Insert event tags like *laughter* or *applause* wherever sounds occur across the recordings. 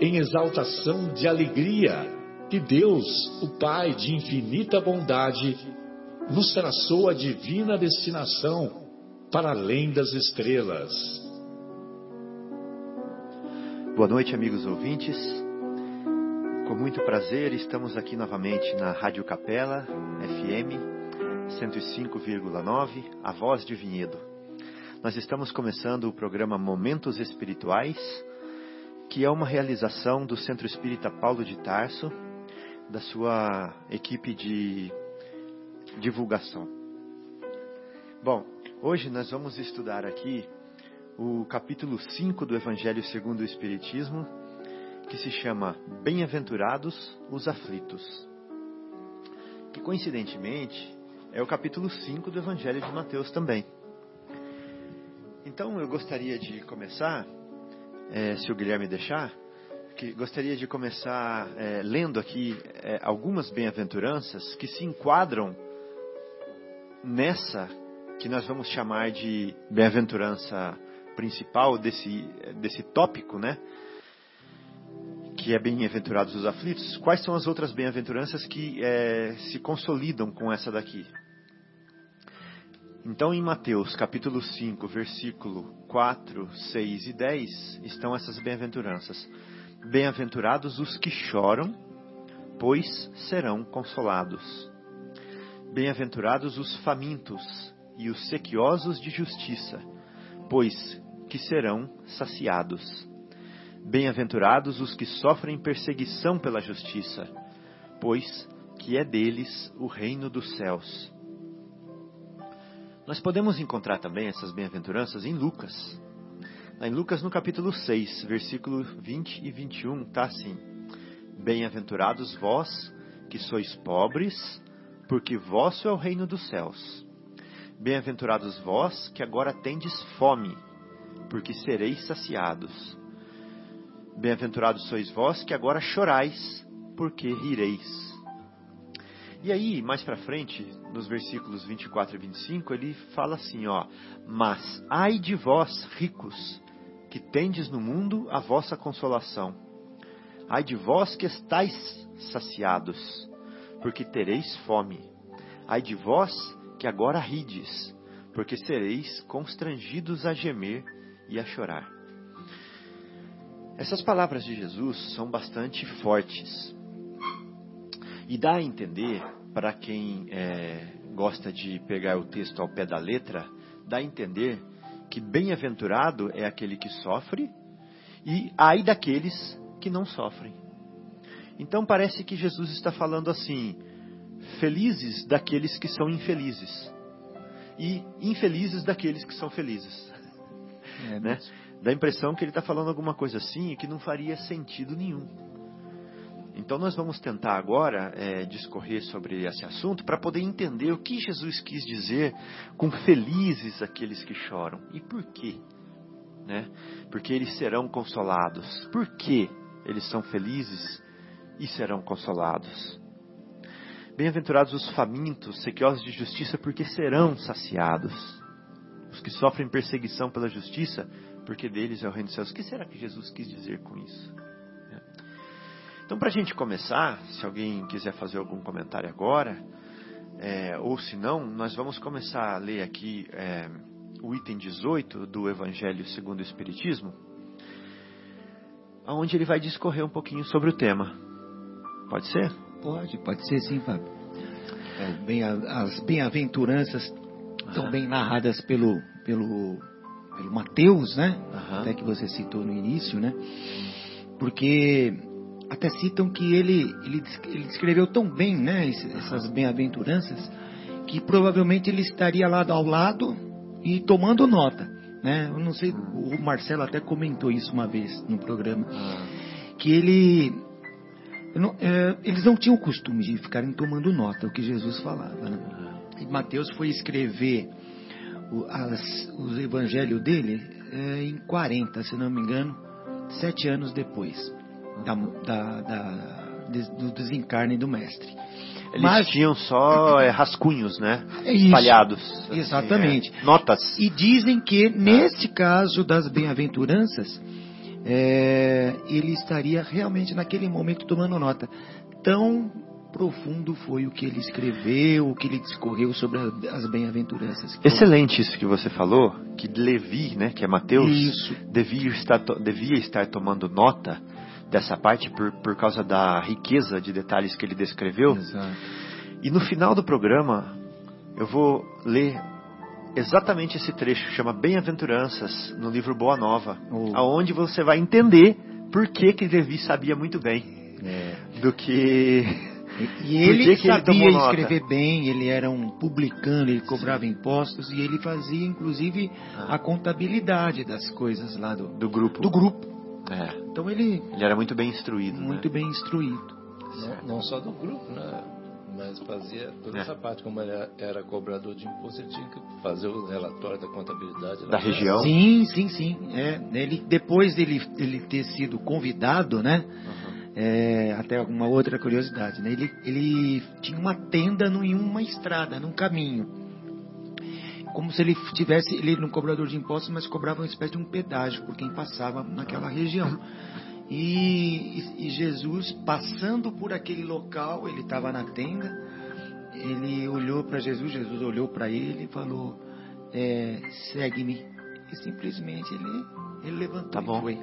em exaltação de alegria, que Deus, o Pai de infinita bondade, nos traçou a divina destinação para além das estrelas. Boa noite, amigos ouvintes. Com muito prazer, estamos aqui novamente na Rádio Capela, FM 105,9, A Voz de Vinhedo. Nós estamos começando o programa Momentos Espirituais, que é uma realização do Centro Espírita Paulo de Tarso, da sua equipe de divulgação. Bom, hoje nós vamos estudar aqui o capítulo 5 do Evangelho segundo o Espiritismo, que se chama Bem-aventurados os aflitos. Que coincidentemente é o capítulo 5 do Evangelho de Mateus também. Então eu gostaria de começar, é, se o Guilherme deixar, que gostaria de começar é, lendo aqui é, algumas bem-aventuranças que se enquadram nessa que nós vamos chamar de bem-aventurança principal desse, desse tópico, né? que é bem-aventurados os aflitos, quais são as outras bem-aventuranças que é, se consolidam com essa daqui? Então, em Mateus capítulo 5, versículo 4, 6 e 10, estão essas bem-aventuranças. Bem-aventurados os que choram, pois serão consolados. Bem-aventurados os famintos e os sequiosos de justiça, pois que serão saciados. Bem-aventurados os que sofrem perseguição pela justiça, pois que é deles o reino dos céus. Nós podemos encontrar também essas bem-aventuranças em Lucas. Em Lucas, no capítulo 6, versículo 20 e 21, está assim: Bem-aventurados vós que sois pobres, porque vosso é o reino dos céus. Bem-aventurados vós que agora tendes fome, porque sereis saciados. Bem-aventurados sois vós que agora chorais, porque rireis. E aí, mais para frente, nos versículos 24 e 25, ele fala assim, ó: "Mas ai de vós, ricos, que tendes no mundo a vossa consolação. Ai de vós que estáis saciados, porque tereis fome. Ai de vós que agora rides, porque sereis constrangidos a gemer e a chorar." Essas palavras de Jesus são bastante fortes. E dá a entender, para quem é, gosta de pegar o texto ao pé da letra, dá a entender que bem-aventurado é aquele que sofre e ai daqueles que não sofrem. Então parece que Jesus está falando assim: felizes daqueles que são infelizes e infelizes daqueles que são felizes. É, *laughs* né? Dá a impressão que ele está falando alguma coisa assim que não faria sentido nenhum. Então nós vamos tentar agora é, discorrer sobre esse assunto para poder entender o que Jesus quis dizer com felizes aqueles que choram e por quê, né? Porque eles serão consolados. Por que eles são felizes e serão consolados? Bem-aventurados os famintos, sequiosos de justiça, porque serão saciados. Os que sofrem perseguição pela justiça, porque deles é o reino dos céus. O que será que Jesus quis dizer com isso? Então, para a gente começar, se alguém quiser fazer algum comentário agora, é, ou se não, nós vamos começar a ler aqui é, o item 18 do Evangelho segundo o Espiritismo, onde ele vai discorrer um pouquinho sobre o tema. Pode ser? Pode, pode ser sim, Fábio. É, bem, as bem-aventuranças estão bem narradas pelo, pelo, pelo Mateus, né? Até que você citou no início, né? Porque até citam que ele, ele, ele descreveu tão bem, né? Essas bem-aventuranças, que provavelmente ele estaria lá ao lado e tomando nota, né? Eu não sei, o Marcelo até comentou isso uma vez no programa Ah, que ele não- é, eles não tinham o costume de ficarem tomando nota o que Jesus falava. Né? E Mateus foi escrever o, as, os evangelhos dele é, em 40, se não me engano, sete anos depois da, da- da- do desencarne do mestre. Eles Mas- tinham só é, rascunhos, né? Isso. Espalhados. assim, Exatamente. é, notas. E dizem que neste caso das bem-aventuranças, é, ele estaria realmente naquele momento tomando nota. Tão profundo foi o que ele escreveu, o que ele discorreu sobre as bem-aventuranças. Excelente isso que você falou, que Levi, né, que é Mateus, Isso. devia estar, devia estar tomando nota dessa parte por, por causa da riqueza de detalhes que ele descreveu. Exato. E no final do programa, eu vou ler exatamente esse trecho, chama Bem-aventuranças, no livro Boa Nova, Oh. aonde você vai entender por que que Levi sabia muito bem do que E, e *laughs* ele que ele sabia nota? escrever bem, ele era um publicano, ele cobrava impostos e ele fazia inclusive Ah. a contabilidade das coisas lá do, do grupo. do grupo. É, Então ele ele era muito bem instruído, né? muito bem instruído. Não, não só do grupo, né? Mas fazia toda É. essa parte. Como ele era cobrador de imposto, ele tinha que fazer o relatório da contabilidade. lá Da região. Sim, sim, sim. É, ele, depois dele, dele ter sido convidado, né? é, até alguma outra curiosidade, né? Ele, ele tinha uma tenda no- em uma estrada, num caminho. Como se ele tivesse, ele era um cobrador de impostos, mas cobrava uma espécie de um pedágio por quem passava naquela região. E, e- Jesus, passando por aquele local, ele estava na tenda, ele olhou para Jesus, Jesus olhou para ele e falou, é, segue-me. E simplesmente ele, ele levantou Tá bom. e foi.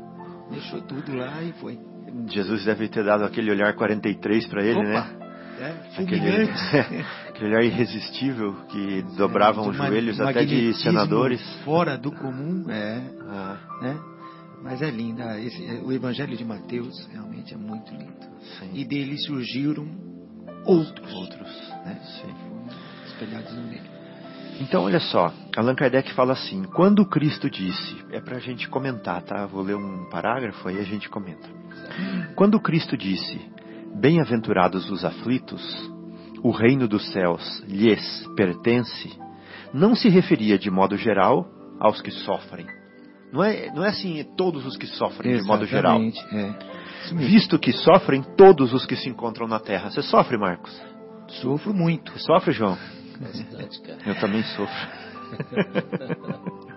Deixou tudo lá e foi. Jesus deve ter dado aquele olhar 43 para ele, Opa, né? É, fulminante. aquele *laughs* olhar irresistível que dobravam De os ma- joelhos até de senadores. Fora do comum, é, Ah, né? Mas é linda. Esse, é, o Evangelho de Mateus realmente é muito lindo. sim. E dele surgiram outros, Outros. né? Sim. Espelhados nele. Então, olha só, Allan Kardec fala assim: quando Cristo disse, é para a gente comentar, tá? Vou ler um parágrafo aí a gente comenta. Quando Cristo disse: Bem-aventurados os aflitos, o reino dos céus lhes pertence, não se referia de modo geral aos que sofrem. Não é, não é assim todos os que sofrem de modo geral. Exatamente, É. Visto que sofrem todos os que se encontram na terra. Você sofre, Marcos? Sofro muito. Você sofre, João? Bastante, cara. Eu também sofro.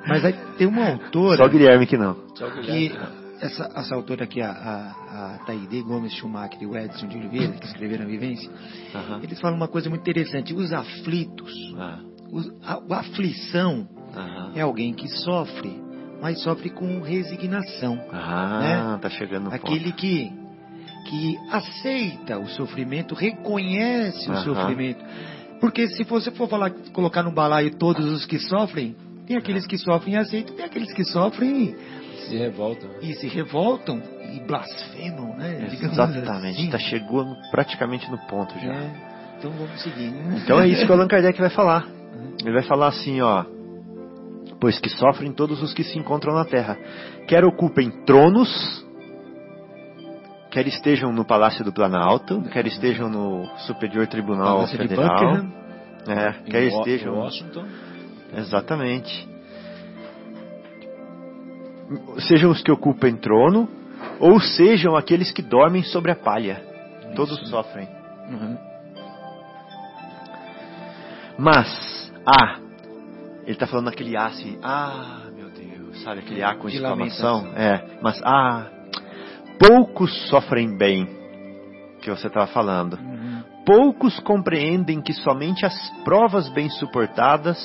Mas aí tem uma autora Só o Guilherme que não. Tchau, que Guilherme. Essa, essa autora aqui, a, a, a Taide Gomes Schumacher e o Edson de Oliveira, que escreveram a Vivência, Aham. eles falam uma coisa muito interessante. Os aflitos, Ah, os, a, a aflição aham. é alguém que sofre, mas sofre com resignação. Ah, tá chegando no Aquele que, que aceita o sofrimento, reconhece o sofrimento. Porque se você for falar, colocar no balaio todos os que sofrem, tem aqueles que sofrem e aceitam, tem aqueles que sofrem Se revolta. né? e se revoltam e blasfemam, né? Exatamente, assim. tá chegando praticamente no ponto já. É, então vamos seguir. né? Então é isso que o Allan Kardec vai falar. Ele vai falar assim, ó. Pois que sofrem todos os que se encontram na terra, quer ocupem tronos, quer estejam no Palácio do Planalto, quer estejam no Superior Tribunal Palácio de Federal, é, quer estejam Washington. Exatamente. Sejam os que ocupem trono, ou sejam aqueles que dormem sobre a palha. Todos sofrem. Uhum. Mas, ah, ele está falando aquele A assim, ah, meu Deus, sabe aquele A com De exclamação? É, mas, ah, poucos sofrem bem, que você estava falando. Uhum. Poucos compreendem que somente as provas bem suportadas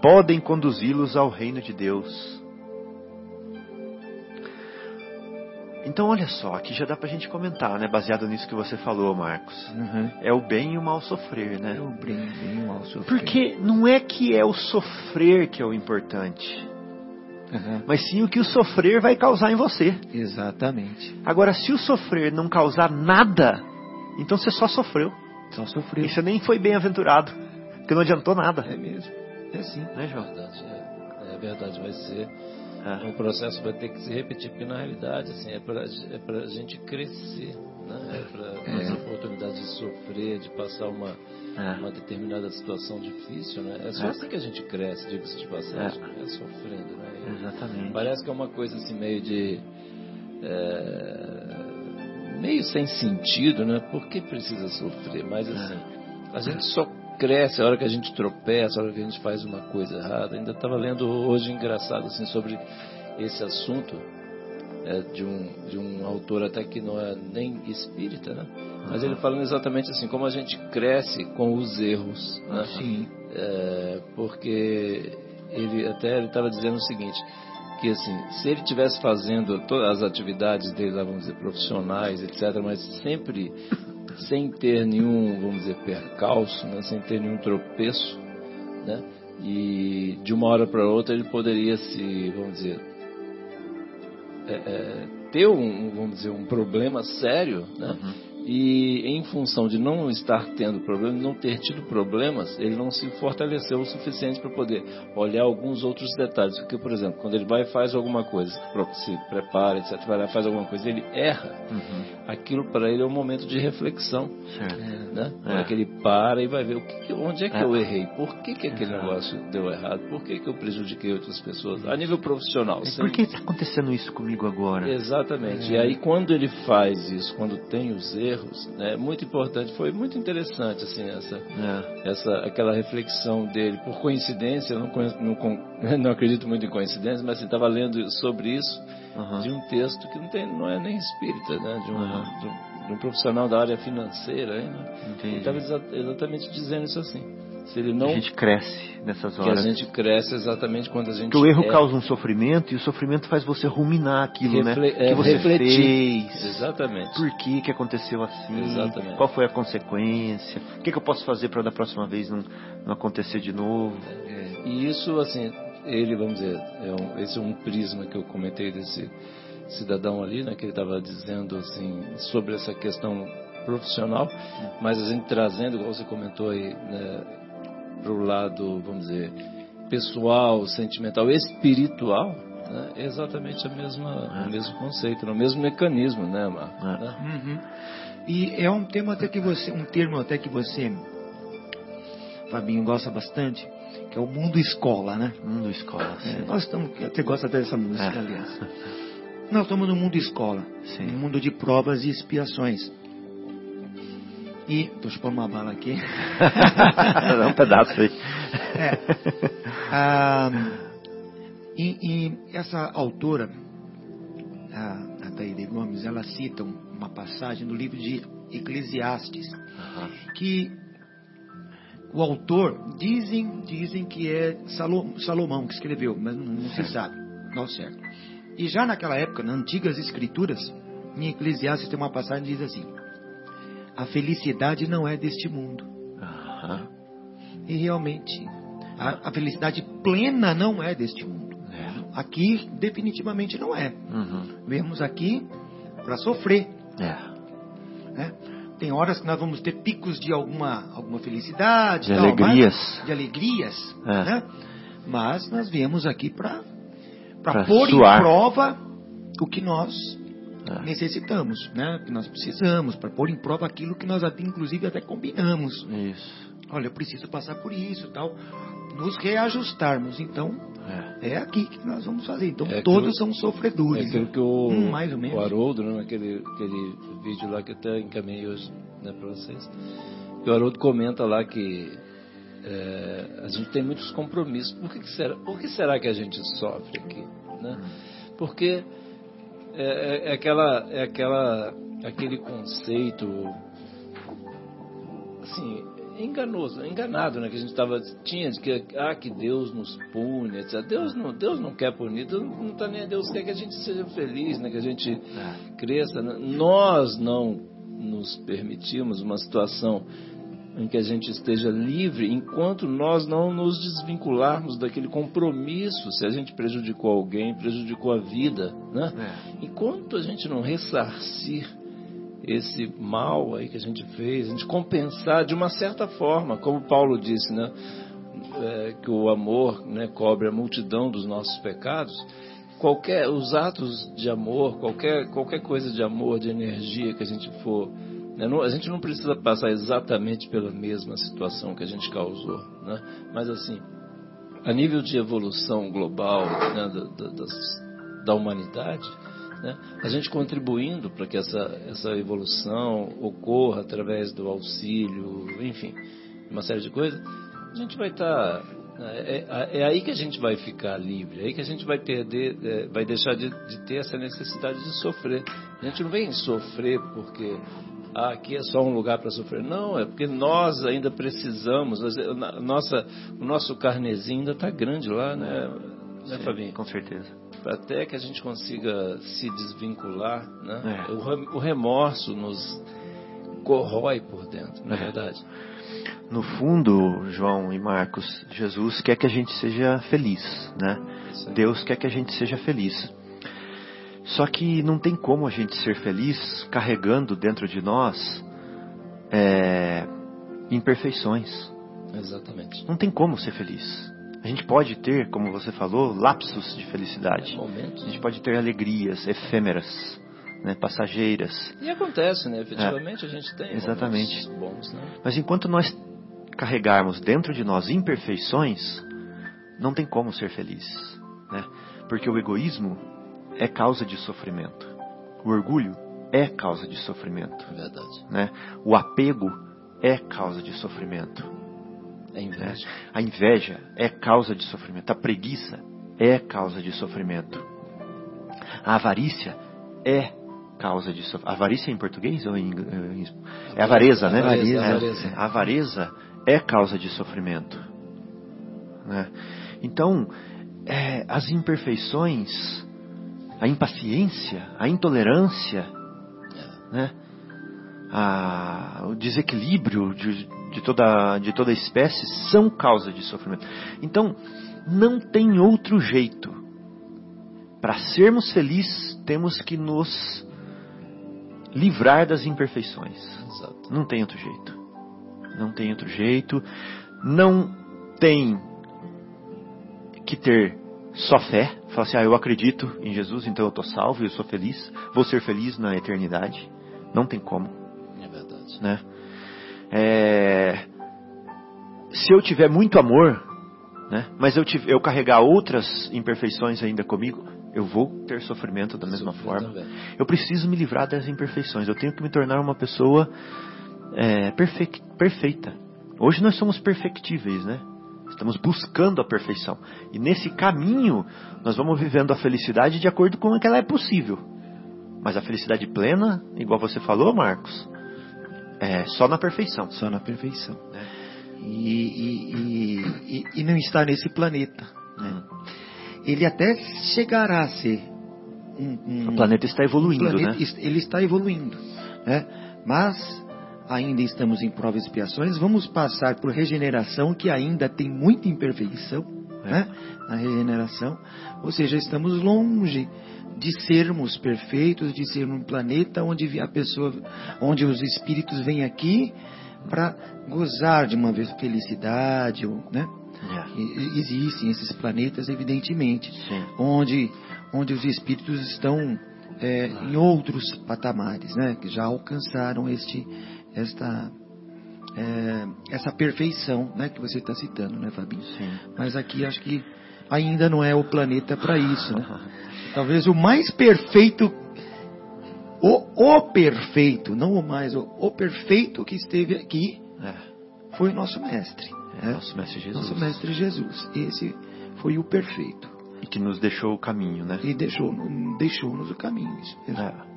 podem conduzi-los ao reino de Deus. Então, olha só, aqui já dá pra gente comentar, né? Baseado nisso que você falou, Marcos. Uhum. É o bem e o mal sofrer, né? É o bem, bem o mal sofrer. Porque não é que é o sofrer que é o importante, Uhum. mas sim o que o sofrer vai causar em você. Exatamente. Agora, se o sofrer não causar nada, então você só sofreu. Só sofreu. E você nem foi bem-aventurado, porque não adiantou nada. É mesmo. É assim. Né, É João? verdade, é, é verdade, vai ser. É. O processo vai ter que se repetir, porque na realidade assim, é para é a gente crescer, né? é para É. essa oportunidade de sofrer, de passar uma, É. uma determinada situação difícil. Né? É só É. assim que a gente cresce, diga-se de passagem, é. sofrendo. Né? E Exatamente. Parece que é uma coisa assim meio de. é, meio sem sentido, né? Por que precisa sofrer? Mas assim, a gente só cresce a hora que a gente tropeça, a hora que a gente faz uma coisa errada. Ainda estava lendo hoje engraçado assim sobre esse assunto é, de um de um autor até que não é nem espírita, né? Mas ele falando exatamente assim como a gente cresce com os erros, né? Sim. É, porque ele até ele estava dizendo o seguinte que assim se ele tivesse fazendo todas as atividades dele vamos dizer profissionais etc mas sempre sem ter nenhum vamos dizer percalço né, sem ter nenhum tropeço né e de uma hora para outra ele poderia se vamos dizer é, é, ter um vamos dizer um problema sério né e em função de não estar tendo problema, não ter tido problemas, ele não se fortaleceu o suficiente para poder olhar alguns outros detalhes. Porque, por exemplo, quando ele vai e faz alguma coisa, se prepara, etc., vai lá faz alguma coisa, ele erra. Aquilo para ele é um momento de reflexão. Certo. Né? É. É. que ele para e vai ver o que que- onde é que É. eu errei, por que, que aquele negócio deu errado, por que, que eu prejudiquei outras pessoas, a nível profissional. sem- Por que está acontecendo isso comigo agora? Exatamente. E aí quando ele faz isso, quando tem os erros, né, é muito importante, foi muito interessante assim essa, É. essa aquela reflexão dele. Por coincidência, eu não, não, *laughs* não acredito muito em coincidência, mas estava lendo sobre isso Aham. de um texto que não tem, não é nem espírita, né, de um, Aham. de um- de um profissional da área financeira, né? Ele estava exatamente dizendo isso assim. Se ele não A gente cresce nessas que a horas. gente cresce exatamente quando a gente Porque o erro é- causa um sofrimento e o sofrimento faz você ruminar aquilo, Refle- né? é, que você refletir. fez. Exatamente. Por que, que aconteceu assim? Exatamente. Qual foi a consequência? O que, que eu posso fazer para da próxima vez não, não acontecer de novo? E isso, assim, ele, vamos dizer, é um, esse é um prisma que eu comentei desse cidadão ali, né, que ele estava dizendo, assim, sobre essa questão profissional, mas a gente trazendo, como você comentou aí, né, para o lado, vamos dizer, pessoal, sentimental, espiritual, né, é exatamente a mesma, o mesmo conceito, né, o mesmo mecanismo, né, Marco? É. Né? Uhum. E é um tema até que você, um termo até que você, Fabinho, gosta bastante, que é o mundo escola, né? Mundo escola, É, sim. nós estamos, você gosta dessa música, É. aliás. Nós estamos no mundo escola, Sim. no mundo de provas e expiações. E, tô chupando uma bala aqui. Dá *laughs* um pedaço aí. É. *laughs* Ah, e, e essa autora, a, a Gomes, ela cita um- uma passagem do livro de Eclesiastes, Aham. que o autor dizem dizem que é Salo- Salomão que escreveu, mas não, não se sabe, não certo. E já naquela época, nas antigas escrituras, em Eclesiastes tem uma passagem que diz assim: a felicidade não é deste mundo. Aham. E realmente, a, a felicidade plena não é deste mundo. É. Aqui, definitivamente não é. Uhum. Vemos aqui para sofrer. É. né? Tem horas que nós vamos ter picos de alguma, alguma felicidade, De tal, alegrias. mas- de alegrias, É. né? Mas nós viemos aqui para pôr suar. em prova o que nós É. necessitamos, né? Que nós precisamos, para pôr em prova aquilo que nós até, inclusive até combinamos. Isso. Olha, eu preciso passar por isso, tal, nos reajustarmos. Então, É. é aqui que nós vamos fazer. Então, É todos aquilo- são É sofredores. aquilo que o, Hum, mais ou menos. o Haroldo, né, aquele, aquele vídeo lá que eu até encaminhei hoje né, para vocês, o Haroldo comenta lá que é, a gente tem muitos compromissos. Por que, que será, por que será que a gente sofre aqui? Né? Porque é, é- é aquela, é aquela, aquele conceito assim, enganoso, enganado, né? Que a gente tava, tinha de que, ah, que Deus nos pune, etc. Deus não, Deus não quer punir, Deus não está nem Deus quer que a gente seja feliz, né? Que a gente é. cresça. Né? Nós não nos permitimos uma situação em que a gente esteja livre enquanto nós não nos desvincularmos daquele compromisso, se a gente prejudicou alguém, prejudicou a vida, né? É. Enquanto a gente não ressarcir esse mal aí que a gente fez, a gente compensar de uma certa forma, como Paulo disse, né? É, que o amor né, cobre a multidão dos nossos pecados. Qualquer, os atos de amor, qualquer, qualquer coisa de amor, de energia que a gente for a gente não precisa passar exatamente pela mesma situação que a gente causou, né? mas assim, a nível de evolução global né, da, da, da, humanidade, né, a gente contribuindo para que essa, essa evolução ocorra através do auxílio, enfim, uma série de coisas, a gente vai estar. Tá, é, é, é, aí que a gente vai ficar livre, é aí que a gente vai perder, é, vai deixar de, de, ter essa necessidade de sofrer. A gente não vem sofrer porque ah, aqui é só um lugar para sofrer. Não, é porque nós ainda precisamos, nossa, o nosso carnezinho ainda está grande lá, né, né Fabinho? Com certeza. Até que a gente consiga se desvincular, né? É. O remorso nos corrói por dentro, não é, é verdade? No fundo, João e Marcos, Jesus quer que a gente seja feliz, né? Deus quer que a gente seja feliz. Só que não tem como a gente ser feliz carregando dentro de nós é, imperfeições. Exatamente. Não tem como ser feliz. A gente pode ter, como você falou, lapsos de felicidade. Momentos. A gente pode ter alegrias efêmeras, né, passageiras. E acontece, né? Efetivamente é. a gente tem Exatamente. bons, né? Mas enquanto nós carregarmos dentro de nós imperfeições, não tem como ser feliz, né? Porque o egoísmo é causa de sofrimento. O orgulho é causa de sofrimento. É verdade. Né? O apego é causa de sofrimento. A inveja. Né? A inveja é causa de sofrimento. A preguiça é causa de sofrimento. A avarícia é causa de sofrimento. Avarícia é em português ou em inglês? É avareza, né? Avareza, é, avareza. A avareza é causa de sofrimento. Né? Então, é, as imperfeições a impaciência, a intolerância, né? a, o desequilíbrio de, de, toda, de toda espécie são causa de sofrimento. Então, não tem outro jeito. Para sermos felizes, temos que nos livrar das imperfeições. Exato. Não tem outro jeito. Não tem outro jeito. Não tem que ter só fé, falar assim, ah, eu acredito em Jesus, então eu estou salvo, eu sou feliz, vou ser feliz na eternidade. Não tem como. É verdade. Né? É... Se eu tiver muito amor, né, mas eu, eu carregar outras imperfeições ainda comigo, eu vou ter sofrimento da mesma Sofrer forma. Também. Eu preciso me livrar das imperfeições. Eu tenho que me tornar uma pessoa é, perfeita. Hoje nós somos perfectíveis, né? Estamos buscando a perfeição. E nesse caminho, nós vamos vivendo a felicidade de acordo com o que ela é possível. Mas a felicidade plena, igual você falou, Marcos, é só na perfeição. Só na perfeição. É. E, e, e, e, não está nesse planeta. Né? Hum. Ele até chegará a ser. Um, um, o planeta está evoluindo, um planeta, né? Ele está evoluindo. Né? Mas ainda estamos em provas e expiações, vamos passar por regeneração, que ainda tem muita imperfeição, né? Na regeneração, ou seja, estamos longe de sermos perfeitos, de ser um planeta onde a pessoa, onde os espíritos vêm aqui para gozar de uma felicidade, né? Yeah. Existem esses planetas, evidentemente, Sim. onde onde os espíritos estão é, em outros patamares, né? Que já alcançaram este esta é, essa perfeição, né, que você está citando, né, Fabinho? Sim. Mas aqui acho que ainda não é o planeta para isso, né? Talvez o mais perfeito, o, o perfeito, não o mais, o, o perfeito que esteve aqui é. foi o nosso mestre. É, né? Nosso mestre Jesus. Nosso mestre Jesus. Esse foi o perfeito. E que nos deixou o caminho, né? E deixou, deixou-nos o caminho. Isso mesmo. É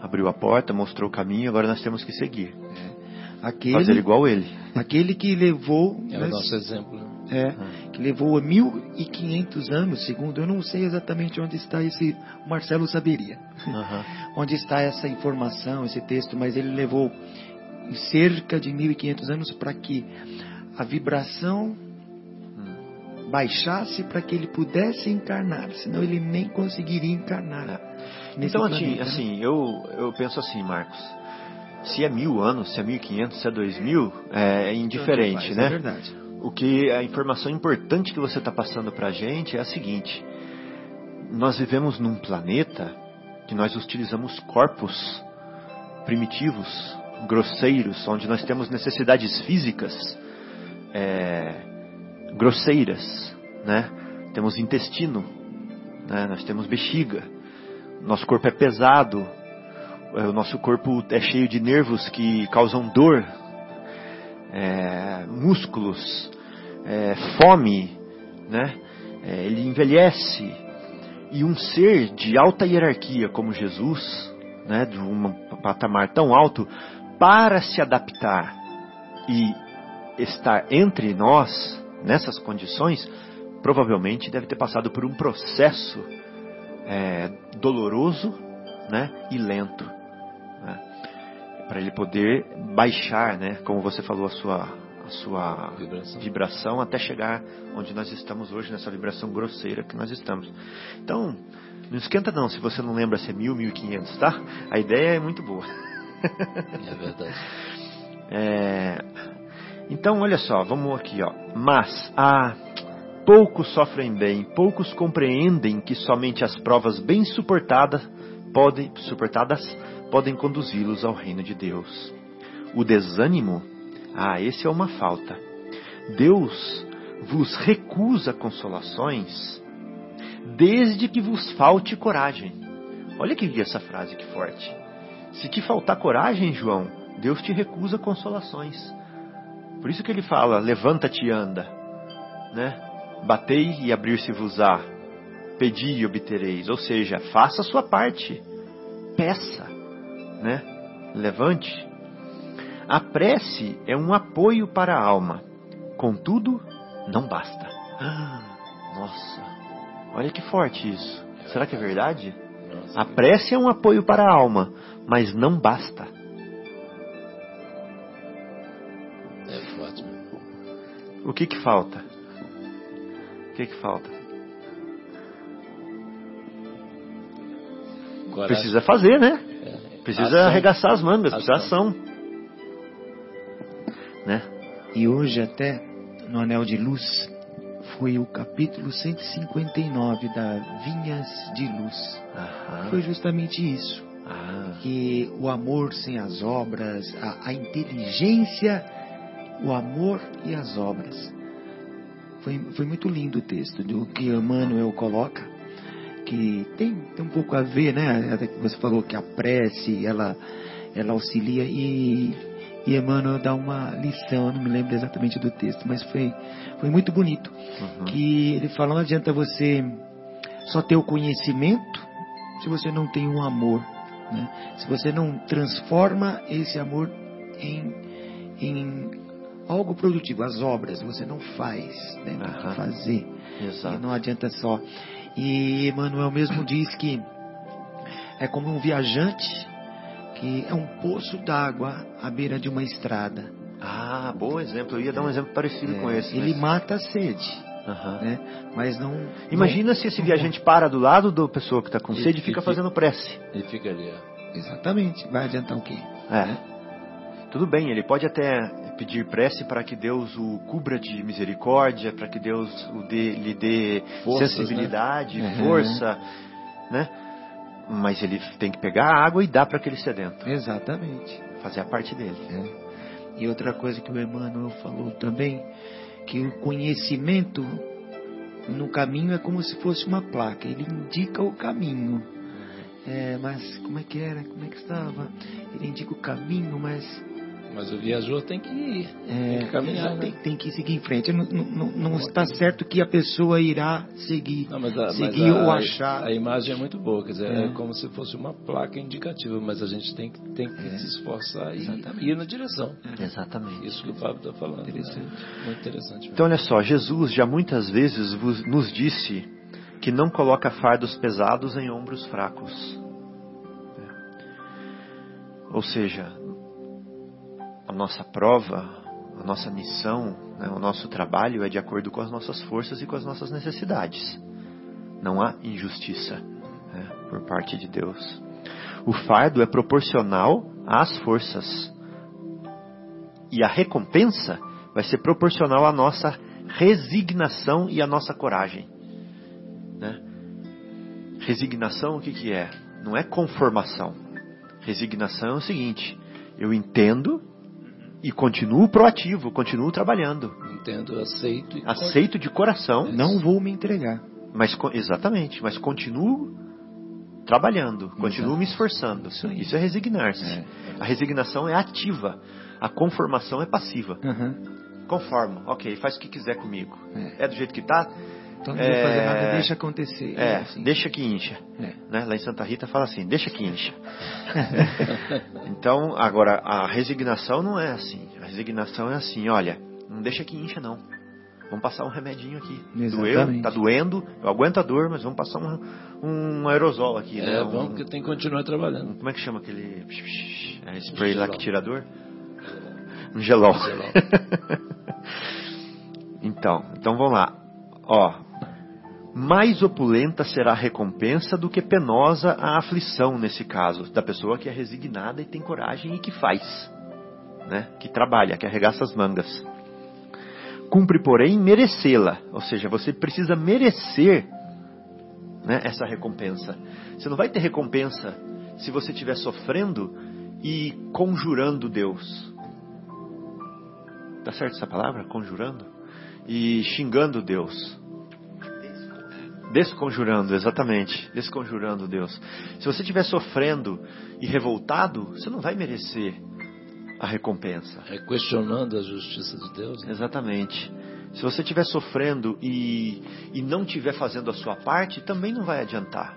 abriu a porta, mostrou o caminho, agora nós temos que seguir. É. Aquele, Fazer igual ele. Aquele que levou. É o nosso exemplo. é, que levou 1500 anos, segundo, eu não sei exatamente onde está esse, o Marcelo saberia, Aham. *laughs* onde está essa informação, esse texto, mas ele levou cerca de 1500 anos para que a vibração baixasse para que ele pudesse encarnar, senão ele nem conseguiria encarnar. Nesse Então, assim, planeta, né? assim eu, eu penso assim, Marcos. Se é mil anos, se é mil e quinhentos, se é dois mil, é indiferente, Faz, né? É verdade. O que a informação importante que você está passando para a gente é a seguinte: nós vivemos num planeta que nós utilizamos corpos primitivos, grosseiros, onde nós temos necessidades físicas é, grosseiras, né? Temos intestino, né? Nós temos bexiga, nosso corpo é pesado, é, o nosso corpo é cheio de nervos que causam dor, é, músculos, é, fome, né? É, ele envelhece. E um ser de alta hierarquia como Jesus, né, de um patamar tão alto, para se adaptar e estar entre nós nessas condições, provavelmente deve ter passado por um processo é, doloroso né, e lento para ele poder baixar, né, como você falou, a sua, a sua Vibração. vibração até chegar onde nós estamos hoje, nessa vibração grosseira que nós estamos. Então, não esquenta não se você não lembra se é mil, mil e quinhentos, tá? A ideia é muito boa. É verdade. *laughs* É, Então, olha só, vamos aqui, ó. Mas, ah, poucos sofrem bem, poucos compreendem que somente as provas bem suportadas podem, suportadas podem conduzi-los ao reino de Deus. O desânimo, ah, esse é uma falta. Deus vos recusa consolações desde que vos falte coragem. Olha que essa frase que forte. Se te faltar coragem, João, Deus te recusa consolações. Por isso que ele fala: levanta-te e anda, né? Batei e abrir-se-vos-á, pedi e obtereis. Ou seja, faça a sua parte, peça, né? Levante. A prece é um apoio para a alma, contudo, não basta. Ah, nossa, olha que forte isso. Será que é verdade? A prece é um apoio para a alma, mas não basta. é forte mesmo. O que que falta? Que que falta? Coragem. Precisa fazer, né? É. Precisa Ação. arregaçar as mangas, precisa Ação. ação. Né? E hoje até no Anel de Luz foi o capítulo 159 da Vinhas de Luz. Aham. Foi justamente isso. Ah, que o amor sem as obras, a, a inteligência, o amor e as obras. Foi, foi muito lindo o texto do que Emmanuel coloca, que tem, tem um pouco a ver, né? Até que você falou que a prece, ela, ela auxilia e, e Emmanuel dá uma lição, eu não me lembro exatamente do texto, mas foi, foi muito bonito. uhum. Que ele fala, não adianta você só ter o conhecimento se você não tem um amor. Né? Se você não transforma esse amor em, em algo produtivo, as obras, você não faz, né? tem Aham. que fazer. E Exato. não adianta só. E Emmanuel mesmo diz que é como um viajante que é um poço d'água à beira de uma estrada. Ah, bom exemplo. Eu ia dar um exemplo parecido com É, esse. ele mas- mata a sede, Aham. né? mas não. Imagina não- se esse viajante para do lado da pessoa que está com E- sede e e fica fica- fazendo prece. E fica ali, ó. Exatamente. Vai adiantar o quê? É. Tudo bem, ele pode até pedir prece para que Deus o cubra de misericórdia, para que Deus o dê- lhe dê Forças, sensibilidade, né? força, né? Mas ele tem que pegar a água e dar para aquele sedento, Exatamente. fazer a parte dele. E outra coisa que o Emmanuel falou também, que o conhecimento no caminho é como se fosse uma placa, ele indica o caminho. É, mas como é que era? Como é que estava? Ele indica o caminho, mas Mas o viajor tem que ir, É, tem que caminhar. tem, né? tem que seguir em frente. Não, não- não- está certo que a pessoa irá seguir, Não, mas a, mas seguir a- ou achar. a imagem é muito boa, quer dizer, é. É. como se fosse uma placa indicativa, mas a gente tem que, tem que se esforçar e Exatamente. ir na direção. Exatamente. Isso que o Fábio está falando. Interessante. né? Muito interessante. mesmo. Então, olha só, Jesus já muitas vezes vos- nos disse que não coloca fardos pesados em ombros fracos. Ou seja, a nossa prova, a nossa missão, né, o nosso trabalho é de acordo com as nossas forças e com as nossas necessidades. Não há injustiça né, por parte de Deus. O fardo é proporcional às forças. E a recompensa vai ser proporcional à nossa resignação e à nossa coragem. Né? Resignação, o que, que é? Não é conformação. Resignação é o seguinte: eu entendo e continuo proativo, continuo trabalhando. Entendo, aceito e Aceito de coração, Não vou me entregar. mas exatamente, mas continuo trabalhando, continuo me esforçando. Isso. Isso é resignar-se. É. A resignação é ativa, a conformação é passiva. Aham. Conformo, ok, faz o que quiser comigo. É. É, do jeito que tá? Então não vou fazer É. nada, deixa acontecer. É, assim. deixa que incha. É. Né? Lá em Santa Rita fala assim, deixa que incha. *laughs* então, agora, a resignação não é assim. A resignação é assim, olha, não deixa que incha não. Vamos passar um remedinho aqui. Doeu, Exatamente. tá doendo, eu aguento a dor, mas vamos passar um, um aerosol aqui, né? É, Um- vamos, porque tem que continuar trabalhando. um- como é que chama aquele é, spray lá que tira a dor? Um gelol. gelol. *laughs* então, então vamos lá. Ó, mais opulenta será a recompensa do que penosa a aflição nesse caso, da pessoa que é resignada e tem coragem e que faz, né? Que trabalha, que arregaça as mangas. Cumpre, porém, merecê-la, ou seja, você precisa merecer né, essa recompensa. Você não vai ter recompensa se você estiver sofrendo e conjurando Deus. Tá certo essa palavra? Conjurando? E xingando Deus. Desconjurando, exatamente. Desconjurando Deus. Se você estiver sofrendo e revoltado, você não vai merecer a recompensa. É questionando a justiça de Deus. Né? Exatamente. Se você estiver sofrendo e, e não estiver fazendo a sua parte, também não vai adiantar.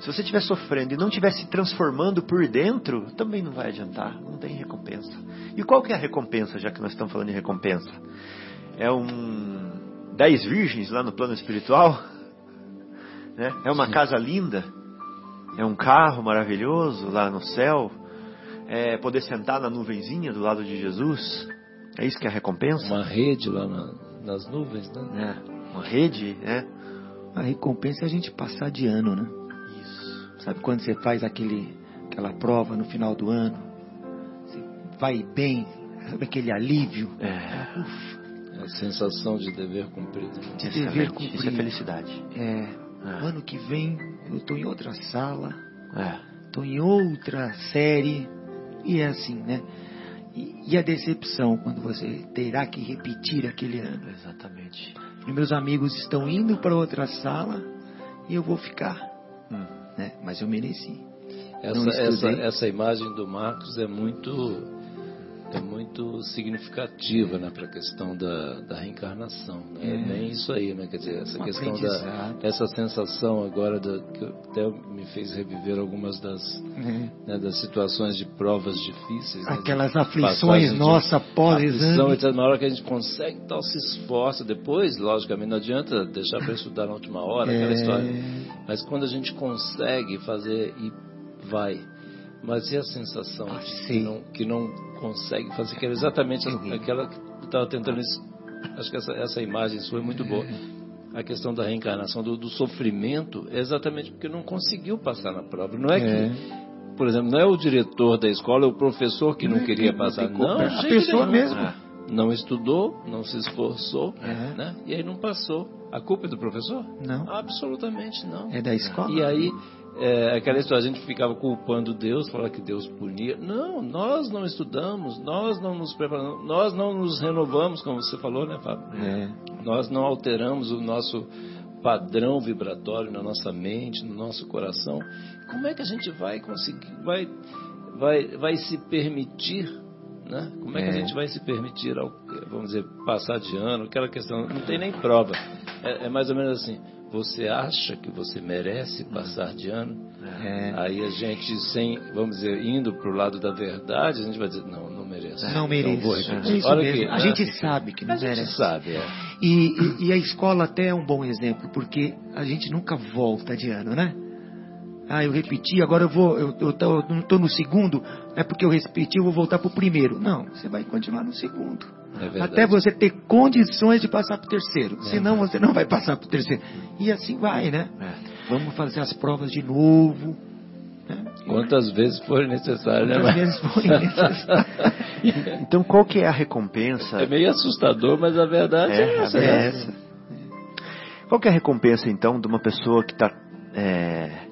Se você estiver sofrendo e não estiver se transformando por dentro, também não vai adiantar. Não tem recompensa. E qual que é a recompensa, já que nós estamos falando de recompensa? É um dez virgens lá no plano espiritual? Né? É uma casa linda? É um carro maravilhoso lá no céu? É poder sentar na nuvenzinha do lado de Jesus? É isso que é a recompensa? Uma rede lá na- nas nuvens, né? É, uma rede, né? A recompensa é a gente passar de ano, né? Isso. Sabe quando você faz aquele, aquela prova no final do ano? Você vai bem, sabe aquele alívio? É, Ufa, A sensação de dever cumprido. né? de dever Isso é cumprido. felicidade. É, É. ano que vem eu estou em outra sala, É, estou em outra série, e é assim, né? E, e a decepção quando você terá que repetir aquele ano. exatamente. E meus amigos estão indo para outra sala e eu vou ficar, Hum. né? Mas eu mereci. Essa, essa, essa imagem do Marcos é muito é muito significativa né, para a questão da, da reencarnação. Né? É. É. bem isso aí, né? Quer dizer, essa Um questão da essa sensação agora que até me fez reviver algumas das, né? né, das situações de provas difíceis. né, Aquelas passagem aflições nossa pós-exame. etc. Na hora que a gente consegue, tal, se esforça. Depois, logicamente, não adianta deixar para estudar na última hora, aquela É. história. Mas quando a gente consegue fazer e vai, mas e a sensação Ah, que não, que não consegue fazer, que era exatamente aquela que estava tentando. Acho que essa, essa imagem sua é muito boa. A questão da reencarnação, do, do sofrimento, é exatamente porque não conseguiu passar na prova. Não é, É. que, por exemplo, não é o diretor da escola, é o professor que não, Não, queria não passar. como. Não, A pessoa nenhum. mesmo. É. Não estudou, não se esforçou, É. né? e aí não passou. A culpa é do professor? Não. Absolutamente não. É da escola? E aí, é, aquela história, a gente ficava culpando Deus, falava que Deus punia. Não, nós não estudamos, nós não nos preparamos, nós não nos renovamos, como você falou, né, Fábio? É. Nós não alteramos o nosso padrão vibratório na nossa mente, no nosso coração. Como é que a gente vai conseguir, vai, vai, vai se permitir Né? Como é que é. a gente vai se permitir, vamos dizer, passar de ano? Aquela questão, não tem nem prova. É, é mais ou menos assim você acha que você merece passar de ano, é. aí a gente, sem, vamos dizer, indo para o lado da verdade, a gente vai dizer, não, não mereço. Não mereço. É Olha mesmo. Que, a né? gente sabe que não a merece. A gente sabe, é. E, e, e, a escola até é um bom exemplo, porque a gente nunca volta de ano, né? Ah, eu repeti, agora eu vou, eu, estou no segundo, é porque eu repeti, eu vou voltar para o primeiro. Não, você vai continuar no segundo. É até você ter condições de passar para o terceiro. É Senão você não vai passar para o terceiro. E assim vai, né? É. Vamos fazer as provas de novo. Né? Quantas vezes for necessário, né? Quantas vezes for necessário. *laughs* então qual que é a recompensa? É meio assustador, mas a verdade é, é essa. É né? essa. Qual que é a recompensa então de uma pessoa que está é,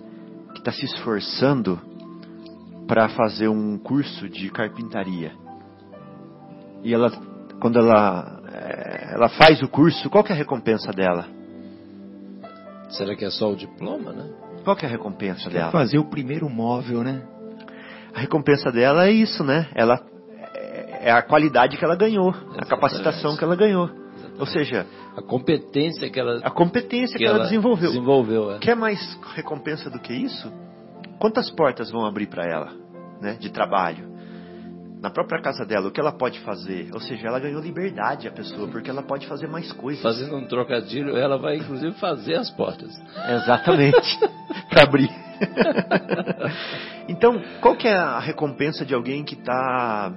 que está se esforçando para fazer um curso de carpintaria. E ela, quando ela, é, ela faz o curso, qual que é a recompensa dela? Será que é só o diploma, né? Qual que é a recompensa dela? Fazer o primeiro móvel, né? A recompensa dela é isso, né? Ela é a qualidade que ela ganhou, Exatamente. a capacitação que ela ganhou. Ou seja, a competência que ela a competência que, que ela, ela, desenvolveu. desenvolveu é. Quer mais recompensa do que isso? Quantas portas vão abrir para ela, né, de trabalho? Na própria casa dela, o que ela pode fazer? Ou seja, ela ganhou liberdade a pessoa, porque ela pode fazer mais coisas. Fazendo um trocadilho, ela vai inclusive fazer as portas. Exatamente, *laughs* para abrir. então, qual que é a recompensa de alguém que está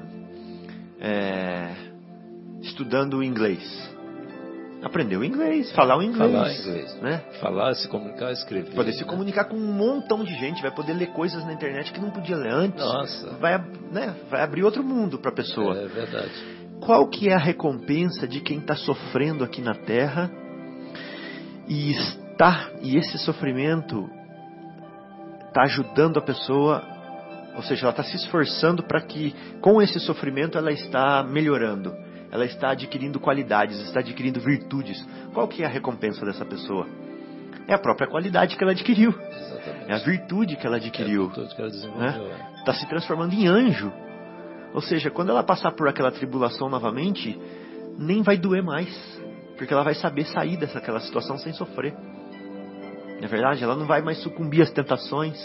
é, estudando inglês? Aprender o inglês, falar o inglês. Falar inglês. Né? Falar, se comunicar, escrever. Poder se né? comunicar com um montão de gente, vai poder ler coisas na internet que não podia ler antes. Nossa. Vai, né, vai abrir outro mundo para a pessoa. É verdade. Qual que é a recompensa de quem está sofrendo aqui na Terra e está e esse sofrimento está ajudando a pessoa, ou seja, ela está se esforçando para que com esse sofrimento ela está melhorando ela está adquirindo qualidades, está adquirindo virtudes. Qual que é a recompensa dessa pessoa? É a própria qualidade que ela adquiriu. Exatamente. É a virtude que ela adquiriu. É a virtude que ela desenvolveu. Está né? Tá se transformando em anjo. Ou seja, quando ela passar por aquela tribulação novamente, nem vai doer mais. Porque ela vai saber sair dessa situação sem sofrer. Não é verdade? Ela não vai mais sucumbir às tentações.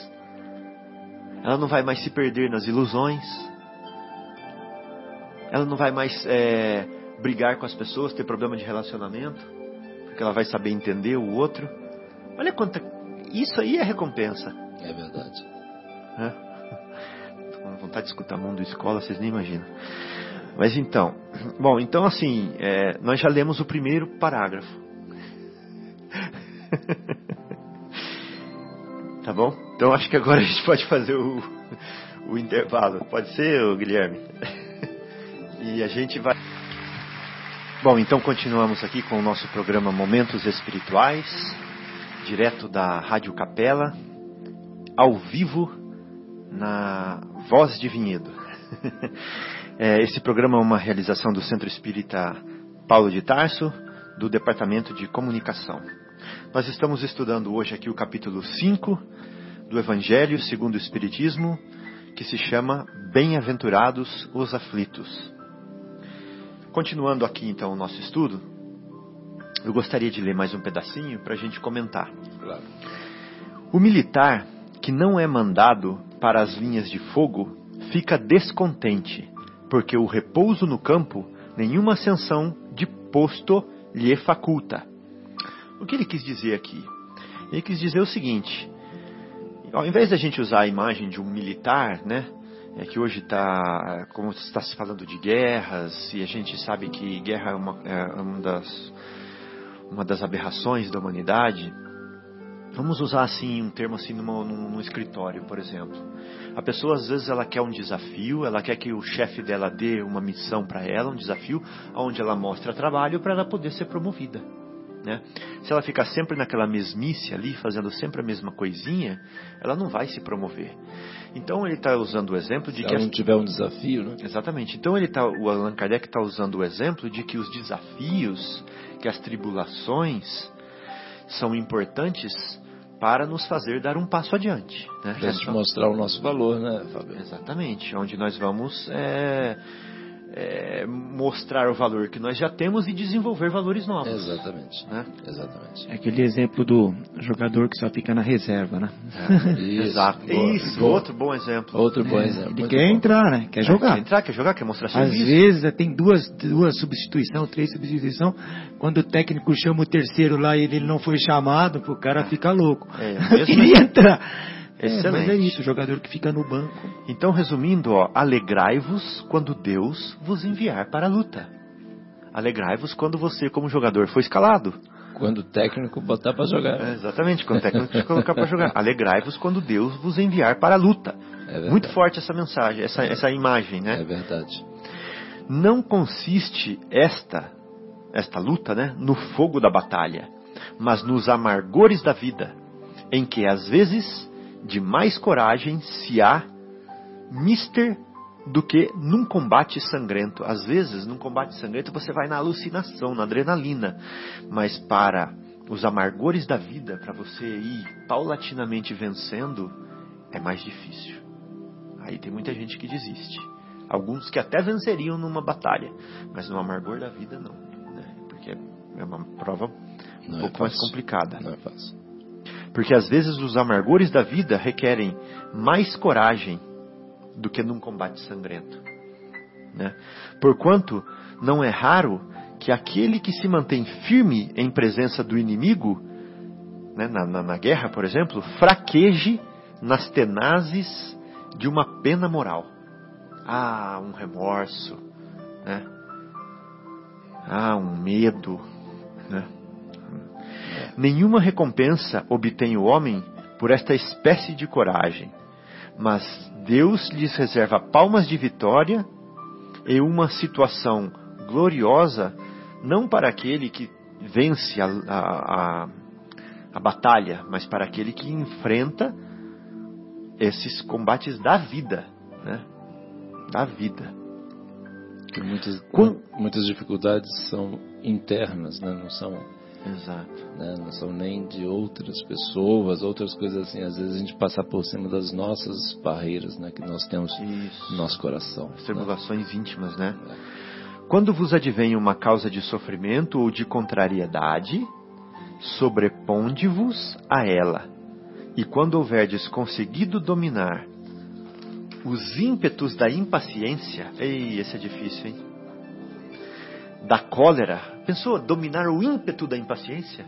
Ela não vai mais se perder nas ilusões ela não vai mais é, brigar com as pessoas, ter problema de relacionamento, porque ela vai saber entender o outro. Olha quanta. Isso aí é recompensa. É verdade. Tô com vontade de escutar mundo escola, vocês nem imaginam. Mas então, bom, então assim, é, nós já lemos o primeiro parágrafo. *laughs* tá bom? Então acho que agora a gente pode fazer o, o intervalo. Pode ser, Guilherme? E a gente vai. Bom, então continuamos aqui com o nosso programa Momentos Espirituais, direto da Rádio Capela, ao vivo na Voz de Vinhedo. *laughs* É, esse programa é uma realização do Centro Espírita Paulo de Tarso, do Departamento de Comunicação. Nós estamos estudando hoje aqui o capítulo 5 do Evangelho segundo o Espiritismo, que se chama Bem-aventurados os aflitos. Continuando aqui então o nosso estudo, eu gostaria de ler mais um pedacinho para a gente comentar. Claro. O militar que não é mandado para as linhas de fogo fica descontente, porque o repouso no campo nenhuma ascensão de posto lhe faculta. O que ele quis dizer aqui? Ele quis dizer o seguinte: ao invés da gente usar a imagem de um militar, né, é que hoje está, como está se falando de guerras, e a gente sabe que guerra é uma, é uma, das, uma das aberrações da humanidade, vamos usar assim um termo assim numa, num, num escritório, por exemplo. A pessoa às vezes ela quer um desafio, ela quer que o chefe dela dê uma missão para ela, um desafio, onde ela mostra trabalho para ela poder ser promovida. Né? Se ela ficar sempre naquela mesmice ali, fazendo sempre a mesma coisinha, ela não vai se promover. Então ele está usando o exemplo de se que ela não tiver um desafio, né? Exatamente. Então ele tá, o Allan Kardec está usando o exemplo de que os desafios, que as tribulações são importantes para nos fazer dar um passo adiante. Né? Para gente mostrar o nosso valor, né, Fábio? Exatamente. Onde nós vamos é, é, mostrar o valor que nós já temos e desenvolver valores novos. Exatamente. Né? Exatamente. É aquele exemplo do jogador que só fica na reserva, né? Isso, Exato. boa, Isso, boa. outro bom exemplo. Outro bom É, exemplo. Ele quer bom. entrar, né? Quer Quer jogar. entrar, quer jogar, quer mostrar Às serviço. vezes é, tem duas, duas substituições, três substituições. Quando o técnico chama o terceiro lá e ele não foi chamado, o cara fica louco. É, queria *laughs* entrar. É, Excelente. mas é isso, o jogador que fica no banco. Então, resumindo, ó, alegrai-vos quando Deus vos enviar para a luta. Alegrai-vos quando você, como jogador, foi escalado. Quando o técnico botar pra jogar. É, exatamente, quando o técnico te colocar para jogar. Alegrai-vos quando Deus vos enviar para a luta. É. Muito forte essa mensagem, essa, essa imagem, né? É verdade. Não consiste esta, esta luta, né, no fogo da batalha, mas nos amargores da vida, em que às vezes de mais coragem se há mister do que num combate sangrento. Às vezes, num combate sangrento, você vai na alucinação, na adrenalina, mas para os amargores da vida, para você ir paulatinamente vencendo, é mais difícil. Aí tem muita gente que desiste. Alguns que até venceriam numa batalha, mas no amargor da vida não, né? porque é uma prova um Não é pouco mais fácil. complicada. Não é fácil. Porque às vezes os amargores da vida requerem mais coragem do que num combate sangrento. Né? Porquanto não é raro que aquele que se mantém firme em presença do inimigo, né, na, na- na guerra, por exemplo, fraqueje nas tenazes de uma pena moral. Ah, um remorso, né? Ah, um medo, né? Nenhuma recompensa obtém o homem por esta espécie de coragem, mas Deus lhes reserva palmas de vitória e uma situação gloriosa, não para aquele que vence a, a, a, a batalha, mas para aquele que enfrenta esses combates da vida, né? Da vida. Porque muitas, Com- muitas dificuldades são internas, né? não são Exato. né? não são nem de outras pessoas, outras coisas assim. Às vezes a gente passa por cima das nossas barreiras, né? Que nós temos Isso. no nosso coração. As né? tribulações íntimas, né? Quando vos advém uma causa de sofrimento ou de contrariedade, sobreponde-vos a ela. E quando houverdes conseguido dominar os ímpetos da impaciência, ei, esse é difícil, hein? Da cólera, pensou dominar o ímpeto da impaciência?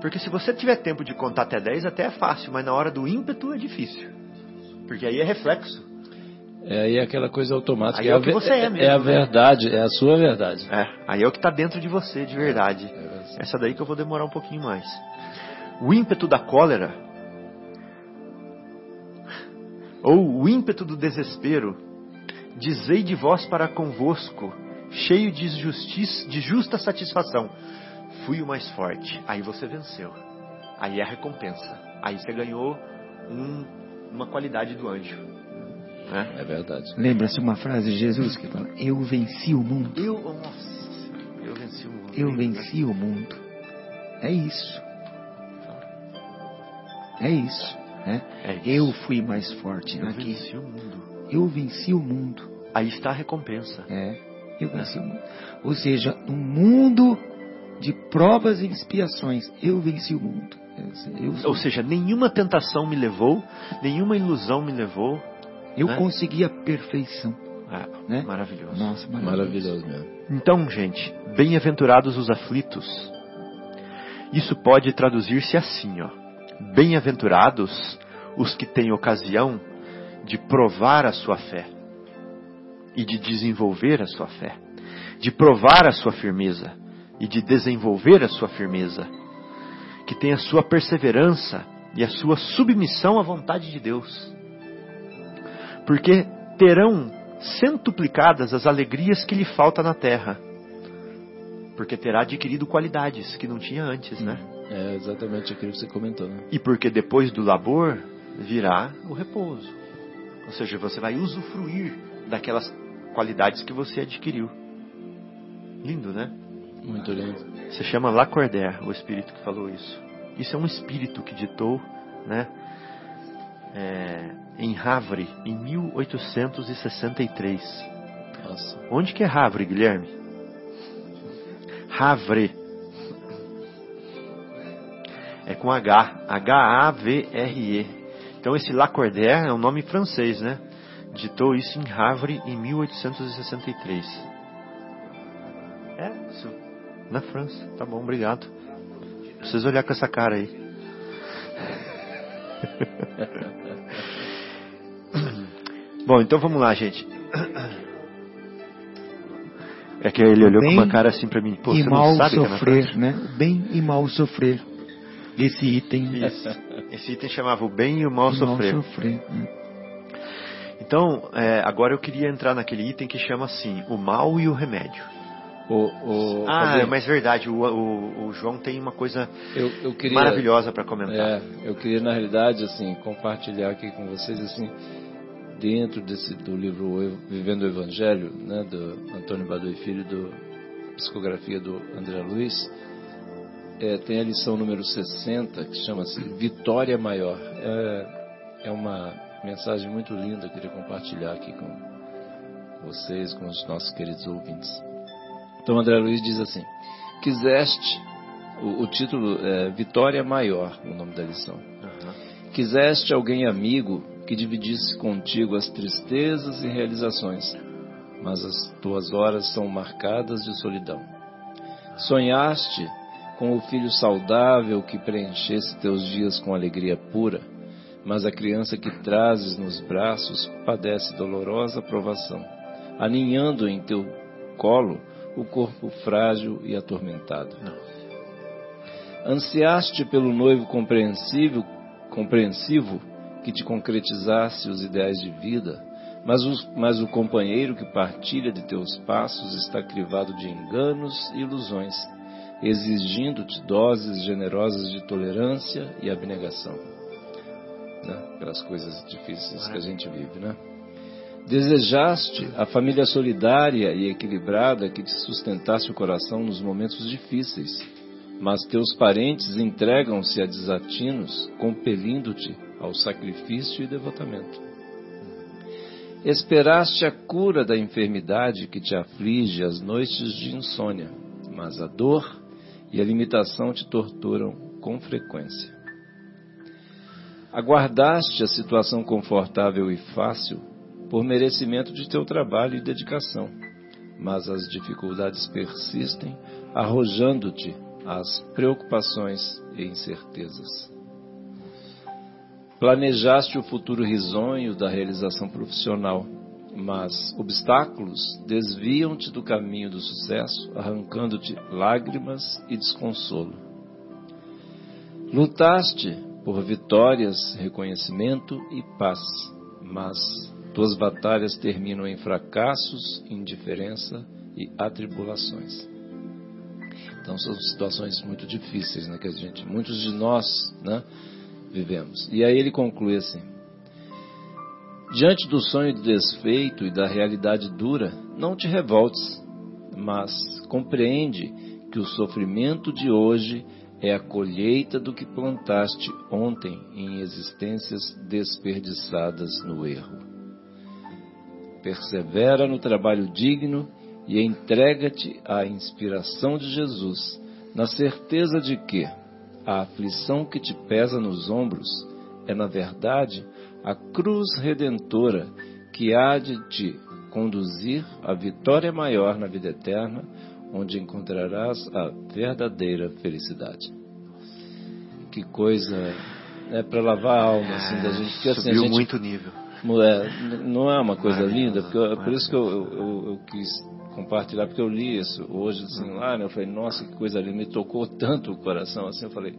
Porque se você tiver tempo de contar até 10, até é fácil, mas na hora do ímpeto é difícil. Porque aí é reflexo. É aí aquela coisa automática. Aí é a o que você é É mesmo, a né? verdade, é a sua verdade. É, aí é o que está dentro de você, de verdade. É, Essa daí que eu vou demorar um pouquinho mais. O ímpeto da cólera, ou o ímpeto do desespero, dizei de vós para convosco, cheio de, justiça, de justa satisfação, fui o mais forte. Aí você venceu. Aí é a recompensa. Aí você ganhou um- uma qualidade do anjo. Né? é verdade. Lembra-se uma frase de Jesus que fala: Eu venci o mundo. Eu, nossa, eu venci o mundo. Eu venci o mundo. É isso. É isso. Né? É isso. Eu fui mais forte Eu aqui. venci o mundo. Eu venci o mundo. Aí está a recompensa. É, eu venci o mundo. Ou seja, um mundo de provas e expiações. Eu venci o mundo. Eu, Ou seja, nenhuma tentação me levou, nenhuma ilusão me levou. eu né? consegui a perfeição. É, Né? Maravilhoso. Nossa, maravilhoso. Maravilhoso mesmo. Então, gente, bem-aventurados os aflitos. Isso pode traduzir-se assim, ó. Bem-aventurados os que têm ocasião de provar a sua fé e de desenvolver a sua fé, de provar a sua firmeza e de desenvolver a sua firmeza, que tem a sua perseverança e a sua submissão à vontade de Deus. Porque terão centuplicadas as alegrias que lhe falta na terra. Porque terá adquirido qualidades que não tinha antes, né? É exatamente aquilo que você comentou, né? E porque depois do labor virá o repouso. Ou seja, você vai usufruir daquelas qualidades que você adquiriu. Lindo, né? Muito lindo. Se chama Lacordaire, o espírito que falou isso. Isso é um espírito que ditou, né? é, em Havre, em 1863. Nossa. Onde que é Havre, Guilherme? Havre. É com H. H-A-V-R-E. Então esse Lacordaire é um nome francês, né? Ditou isso em Havre em 1863. É. Na França. Tá bom, obrigado. Precisa olhar com essa cara aí. *laughs* Bom, então vamos lá, gente. É que ele olhou Bem com uma cara assim pra mim. Pô, e você mal não sabe que é sofrer, né? Bem e mal sofrer. Esse item. Isso. Esse item chamava o bem e o mal e mal sofrer. sofrer. hum. Então, é, agora eu queria entrar naquele item que chama assim, o mal e o remédio. O, o, ah, é verdade, o, o- o João tem uma coisa eu, eu queria, maravilhosa para comentar. É, eu queria na realidade assim compartilhar aqui com vocês assim dentro desse do livro Vivendo o Evangelho, né, do Antônio Badu Filho, do psicografia do André Luiz, é, tem a lição número 60 que chama-se Vitória Maior. É, é uma mensagem muito linda, eu queria compartilhar aqui com vocês, com os nossos queridos ouvintes. Então André Luiz diz assim: Quiseste, o, o título é Vitória Maior, o nome da lição. Aham. Quiseste alguém amigo que dividisse contigo as tristezas e realizações, mas as tuas horas são marcadas de solidão. Sonhaste com o filho saudável que preenchesse teus dias com alegria pura, mas a criança que trazes nos braços padece dolorosa provação, aninhando em teu colo o corpo frágil e atormentado. Ansiaste pelo noivo compreensível, compreensivo que te concretizasse os ideais de vida, mas, os- mas o companheiro que partilha de teus passos está crivado de enganos e ilusões, exigindo-te doses generosas de tolerância e abnegação. Né? Aquelas coisas difíceis que a gente vive, né? Desejaste a família solidária e equilibrada que te sustentasse o coração nos momentos difíceis, mas teus parentes entregam-se a desatinos, compelindo-te ao sacrifício e devotamento. Esperaste a cura da enfermidade que te aflige as noites de insônia, mas a dor e a limitação te torturam com frequência. Aguardaste a situação confortável e fácil por merecimento de teu trabalho e dedicação, mas as dificuldades persistem, arrojando-te as preocupações e incertezas. Planejaste o futuro risonho da realização profissional, mas obstáculos desviam-te do caminho do sucesso, arrancando-te lágrimas e desconsolo. Lutaste por vitórias, reconhecimento e paz, mas tuas batalhas terminam em fracassos, indiferença e atribulações. Então são situações muito difíceis, né, que a gente, muitos de nós, né, vivemos. E aí ele conclui assim: Diante do sonho de desfeito e da realidade dura, não te revoltes, mas compreende que o sofrimento de hoje é a colheita do que plantaste ontem em existências desperdiçadas no erro. Persevera no trabalho digno e entrega-te à inspiração de Jesus, na certeza de que a aflição que te pesa nos ombros é, na verdade, a cruz redentora que há de te conduzir à vitória maior na vida eterna, onde encontrarás a verdadeira felicidade. Que coisa é para lavar a alma assim da gente, porque assim a Subiu gente muito nível. é, não é uma coisa Maravilhoso, linda, porque eu- por isso que eu, eu, eu- eu quis compartilhar, porque eu li isso hoje assim lá, né? Eu falei, nossa, que coisa linda, me tocou tanto o coração assim, eu falei,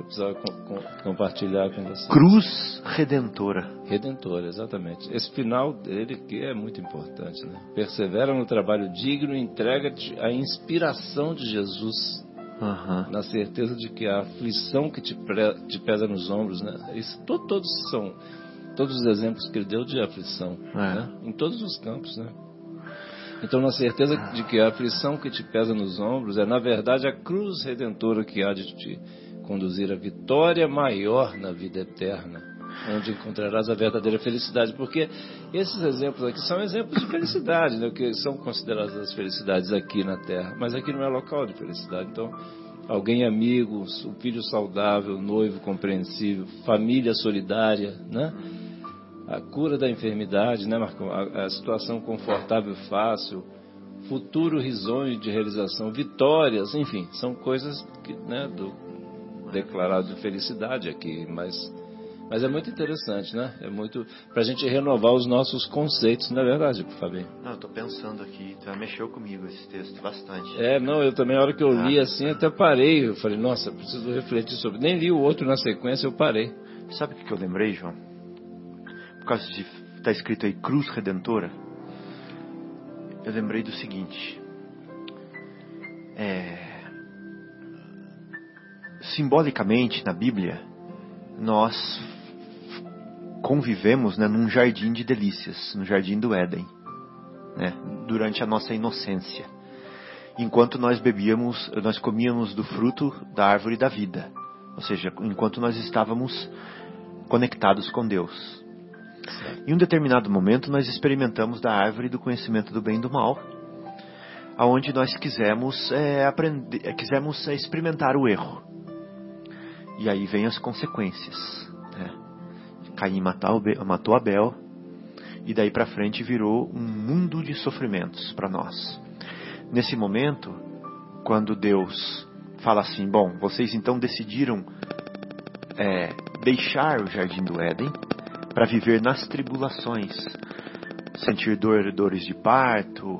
eu precisava com- com- compartilhar com você. Cruz redentora. Redentor, exatamente. Esse final dele que é muito importante, né? Persevera no trabalho digno e entrega-te à inspiração de Jesus, Aham. na certeza de que a aflição que te, pre- te pesa nos ombros, né? Isso, to- todos são todos os exemplos que ele deu de aflição, É. né? Em todos os campos, né? Então, na certeza de que a aflição que te pesa nos ombros é, na verdade, a cruz redentora que há de te conduzir à vitória maior na vida eterna, onde encontrarás a verdadeira felicidade. Porque esses exemplos aqui são exemplos de felicidade, né? que são consideradas as felicidades aqui na Terra, mas aqui não é local de felicidade. Então, alguém amigo, um filho saudável, noivo compreensível, família solidária, né? A cura da enfermidade, né, Marcão? A, a situação confortável e fácil, futuro risonho de realização, vitórias, enfim, são coisas que, né, do declarado de felicidade aqui, mas mas é muito interessante, né? É muito para a gente renovar os nossos conceitos, não é verdade, Fabinho? Não, eu tô pensando aqui, já mexeu comigo esse texto bastante. É, não, eu também, a hora que eu li ah. assim, até parei. Eu falei, nossa, preciso refletir sobre. Nem li o outro na sequência, eu parei. Sabe o que eu lembrei, João? Por causa de. Está escrito aí Cruz Redentora. Eu lembrei do seguinte. É, simbolicamente, na Bíblia, nós convivemos né, num jardim de delícias, no jardim do Éden, né, durante a nossa inocência. Enquanto nós bebíamos, nós comíamos do fruto da árvore da vida, ou seja, enquanto nós estávamos conectados com Deus. Em um determinado momento, nós experimentamos da árvore do conhecimento do bem e do mal, aonde nós quisemos é, aprender, quisemos é, experimentar o erro. E aí vem as consequências. Caim matou Abel e daí para frente virou um mundo de sofrimentos para nós. Nesse momento, quando Deus fala assim: Bom, vocês então decidiram é, deixar o jardim do Éden para viver nas tribulações, sentir dor, dores de parto,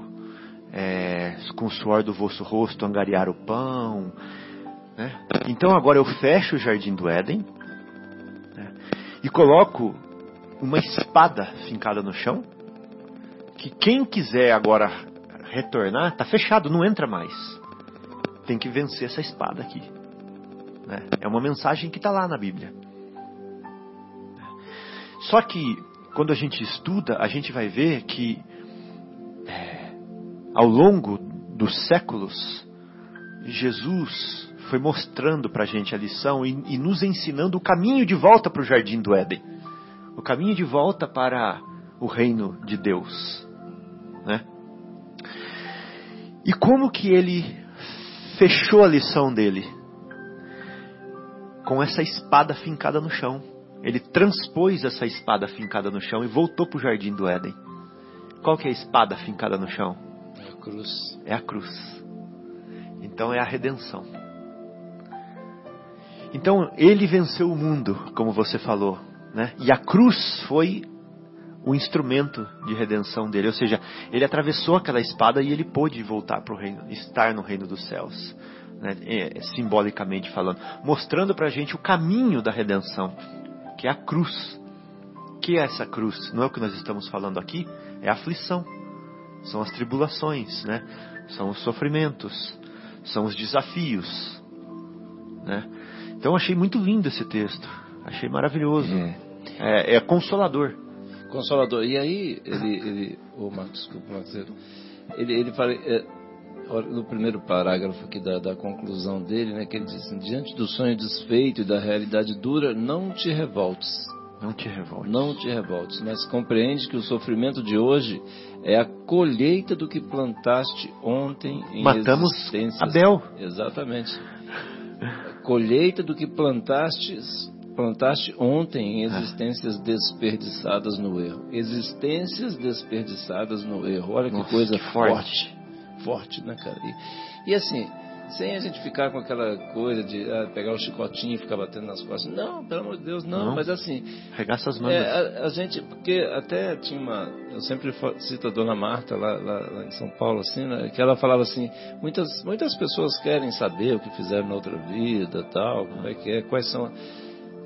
é, com o suor do vosso rosto angariar o pão. Né? Então agora eu fecho o jardim do Éden e coloco uma espada fincada no chão, que quem quiser agora retornar, está fechado, não entra mais. Tem que vencer essa espada aqui. Né? É uma mensagem que está lá na Bíblia. Só que quando a gente estuda, a gente vai ver que é, ao longo dos séculos, Jesus foi mostrando para a gente a lição e, e nos ensinando o caminho de volta para o jardim do Éden, o caminho de volta para o reino de Deus, né? E como que ele fechou a lição dele? Com essa espada fincada no chão. Ele transpôs essa espada fincada no chão e voltou para o jardim do Éden. Qual que é a espada fincada no chão? É a cruz. É a cruz. Então é a redenção. Então ele venceu o mundo, como você falou, né? E a cruz foi o instrumento de redenção dele, ou seja, ele atravessou aquela espada e ele pôde voltar para o reino, estar no reino dos céus, né? é, simbolicamente falando, mostrando para a gente o caminho da redenção, que é a cruz. Que é essa cruz? Não é o que nós estamos falando aqui? É a aflição, são as tribulações, né? São os sofrimentos, são os desafios, né? Então achei muito lindo esse texto. Achei maravilhoso. É, é, é consolador. Consolador. E aí, ele. ele oh, Marcos, desculpa, Marcos. Ele, ele fala. É, no primeiro parágrafo aqui da, da, conclusão dele, né, que ele diz assim, diante do sonho desfeito e da realidade dura, não te revoltes. Não te revoltes. Não te revoltes, mas compreende que o sofrimento de hoje é a colheita do que plantaste ontem em Matamos Abel. Exatamente colheita do que plantaste, plantaste ontem em existências desperdiçadas no erro. Existências desperdiçadas no erro. Olha que Nossa, coisa que forte. Forte, né, cara? E, e, assim, sem a gente ficar com aquela coisa de ah, pegar o chicotinho e ficar batendo nas costas. Não, pelo amor de Deus, não. não. Mas assim. Regaça as mãos. É, a, a, gente, porque até tinha uma. Eu sempre cito a dona Marta lá, lá, lá, em São Paulo, assim, né, que ela falava assim: muitas, muitas pessoas querem saber o que fizeram na outra vida, tal, como é que é, quais são.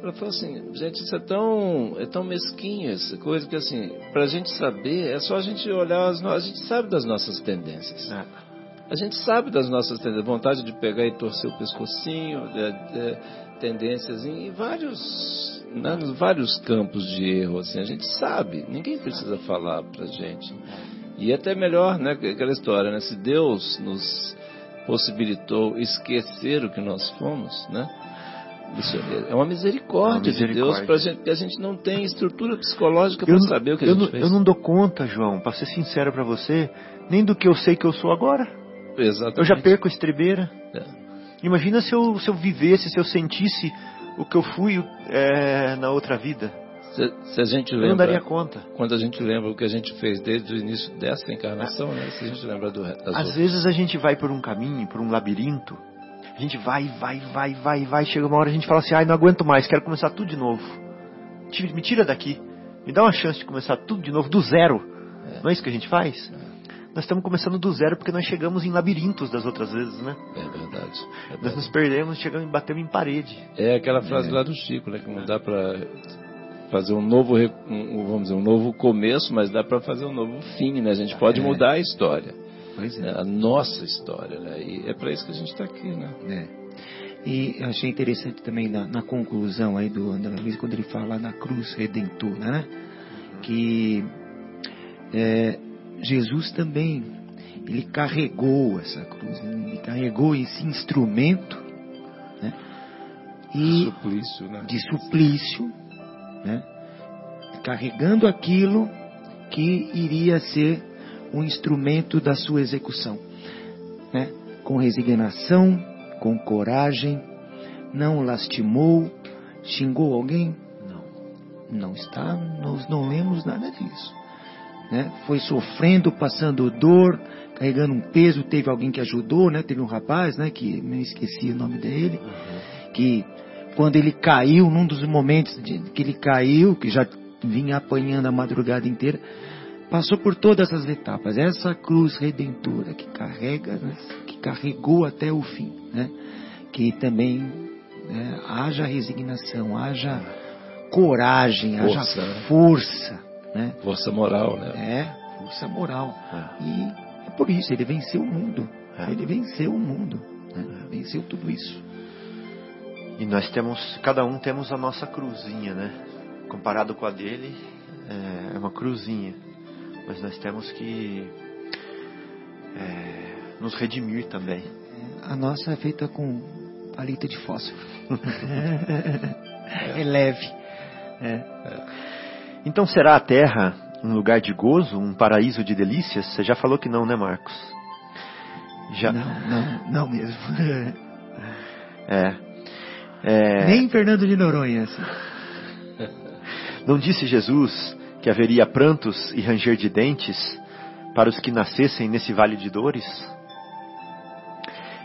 Ela falou assim, gente, isso é tão, é tão mesquinho essa coisa que assim, pra gente saber, é só a gente olhar, as, a gente sabe das nossas tendências. É. A gente sabe das nossas tendências, vontade de pegar e torcer o pescocinho, tendências em vários, né, vários campos de erro, assim, a gente sabe, ninguém precisa falar pra gente. E é até melhor, né, aquela história, né, se Deus nos possibilitou esquecer o que nós fomos, né, Isso é uma misericórdia, Uma de Deus misericórdia. pra gente, porque a gente não tem estrutura psicológica para saber o que a gente não, fez. eu não dou conta, João, para ser sincero para você, nem do que eu sei que eu sou agora. Exatamente. Eu já perco a estrebeira. É. Imagina se eu, se eu vivesse, se eu sentisse o que eu fui é, na outra vida. Se, se a gente Eu não lembra, daria conta. quando a gente lembra o que a gente fez desde o início dessa encarnação, né? Se a gente lembra do Às outras. vezes a gente vai por um caminho, por um labirinto. A gente vai, vai, vai, vai, vai. Chega uma hora a gente fala assim: ai, não aguento mais, quero começar tudo de novo. Me tira daqui. Me dá uma chance de começar tudo de novo, do zero. Não é isso que a gente faz? Nós estamos começando do zero porque nós chegamos em labirintos das outras vezes, né? É verdade. É, Nós verdade. nos perdemos, chegamos e batemos em parede. É aquela frase lá do Chico, né? Que não dá para fazer um novo, um- vamos dizer, um novo começo, mas dá para fazer um novo fim, né? A gente pode É. mudar a história, Pois né? é. a nossa história, né? E é para isso que a gente está aqui, né? É. E eu achei interessante também na, na conclusão aí do André Luiz, quando ele fala na cruz redentora, né? Que é, Jesus também, ele carregou essa cruz, ele carregou esse instrumento, né? E Suplício, né? de suplício, né? carregando aquilo que iria ser um instrumento da sua execução, né? com resignação, com coragem, não lastimou, xingou alguém? Não. Não está, nós não lemos nada disso. Né? Foi sofrendo, passando dor, carregando um peso, teve alguém que ajudou, né? Teve um rapaz, né? Que me esqueci o nome dele, que quando ele caiu, num dos momentos de, que ele caiu, que já vinha apanhando a madrugada inteira, passou por todas as etapas. Essa cruz redentora que carrega, né, que carregou até o fim, né? Que também né, haja resignação, haja coragem, Força, haja né? força, né? Força moral, né? É, força moral. É. E é por isso, ele venceu o mundo. É. Ele venceu o mundo. né? Venceu tudo isso. E nós temos, cada um temos a nossa cruzinha, né? Comparado com a dele, é, é uma cruzinha. Mas nós temos que é, nos redimir também. A nossa é feita com palito de fósforo. *laughs* *laughs* é leve. Então será a terra um lugar de gozo, um paraíso de delícias? Você já falou que não, né, Marcos? Já. Não, não, não mesmo. É. É, Nem Fernando de Noronha. assim. Não disse Jesus que haveria prantos e ranger de dentes para os que nascessem nesse vale de dores?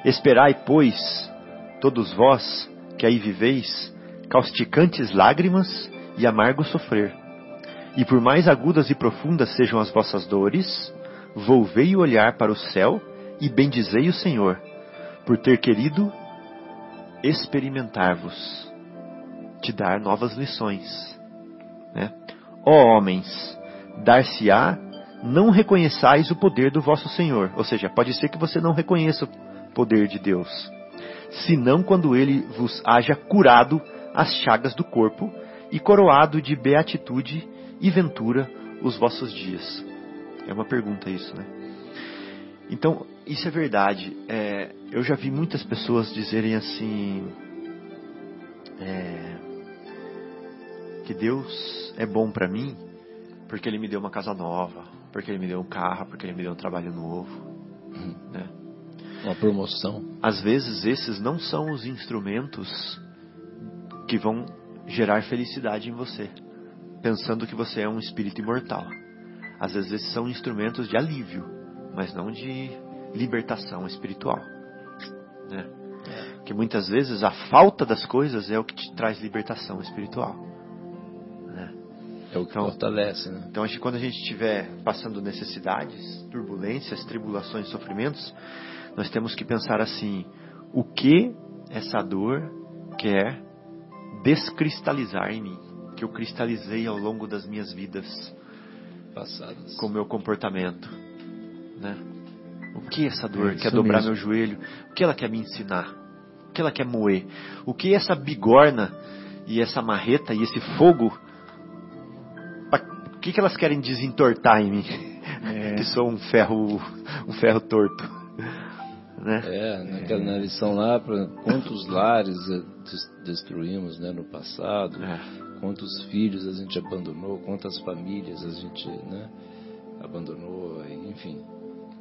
Esperai, pois, todos vós que aí viveis, causticantes lágrimas e amargo sofrer. E por mais agudas e profundas sejam as vossas dores, volvei o olhar para o céu e bendizei o Senhor, por ter querido experimentar-vos, te dar novas lições. Né? Ó homens, dar-se-á, não reconheçais o poder do vosso Senhor. Ou seja, pode ser que você não reconheça o poder de Deus, senão quando ele vos haja curado as chagas do corpo e coroado de beatitude e ventura os vossos dias. É uma pergunta isso, né? Então, isso é verdade. É, eu já vi muitas pessoas dizerem assim. é, que Deus é bom para mim porque Ele me deu uma casa nova, porque Ele me deu um carro, porque Ele me deu um trabalho novo. Né? Uma promoção. Às vezes esses não são os instrumentos que vão gerar felicidade em você, pensando que você é um espírito imortal. Às vezes são instrumentos de alívio, mas não de libertação espiritual. Né? Que muitas vezes a falta das coisas é o que te traz libertação espiritual. Né? É o que Então- fortalece, né? Então, acho que quando a gente estiver passando necessidades, turbulências, tribulações, sofrimentos, nós temos que pensar assim: o que essa dor quer descristalizar em mim? Que eu cristalizei ao longo das minhas vidas Passadas. com o meu comportamento, né? O que essa dor É quer isso dobrar mesmo. meu joelho? O que ela quer me ensinar? O que ela quer moer? O que essa bigorna e essa marreta e esse fogo? O que, que elas querem desentortar em mim? É. *laughs* Que sou um ferro, um ferro torto. né? É, naquela, na lição lá, pra, quantos lares des- destruímos né, no passado, É. quantos filhos a gente abandonou, quantas famílias a gente né, abandonou, enfim.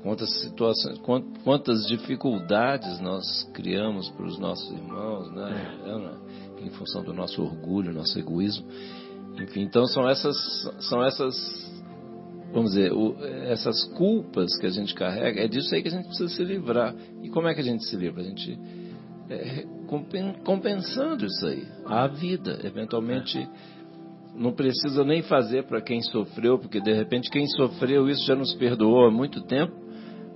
Quantas situações, quan- quantas dificuldades nós criamos para os nossos irmãos, né, né, em função do nosso orgulho, nosso egoísmo. Enfim, então são essas, são essas vamos dizer, o- essas culpas que a gente carrega, é disso aí que a gente precisa se livrar. E como é que a gente se livra? A gente é, compen- compensando isso aí, a vida. Eventualmente, não precisa nem fazer para quem sofreu, porque de repente quem sofreu isso já nos perdoou há muito tempo,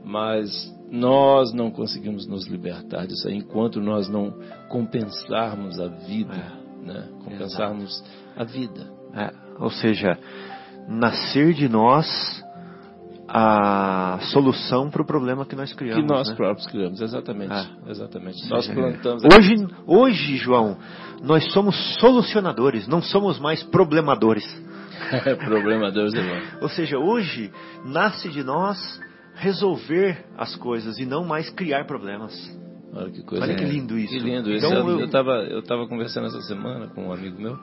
mas nós não conseguimos nos libertar disso aí enquanto nós não compensarmos a vida, né? Compensarmos a vida. É, ou seja, nascer de nós a solução para o problema que nós criamos. que nós né? próprios criamos, exatamente. Ah. Exatamente. Nós É. plantamos. Hoje, hoje, João, nós somos solucionadores, não somos mais problemadores. *laughs* Problema Deus irmão. Ou seja, hoje nasce de nós resolver as coisas e não mais criar problemas. Olha que coisa. Olha que lindo isso. Que lindo isso. Então, eu, eu- eu eu tava conversando essa semana com um amigo meu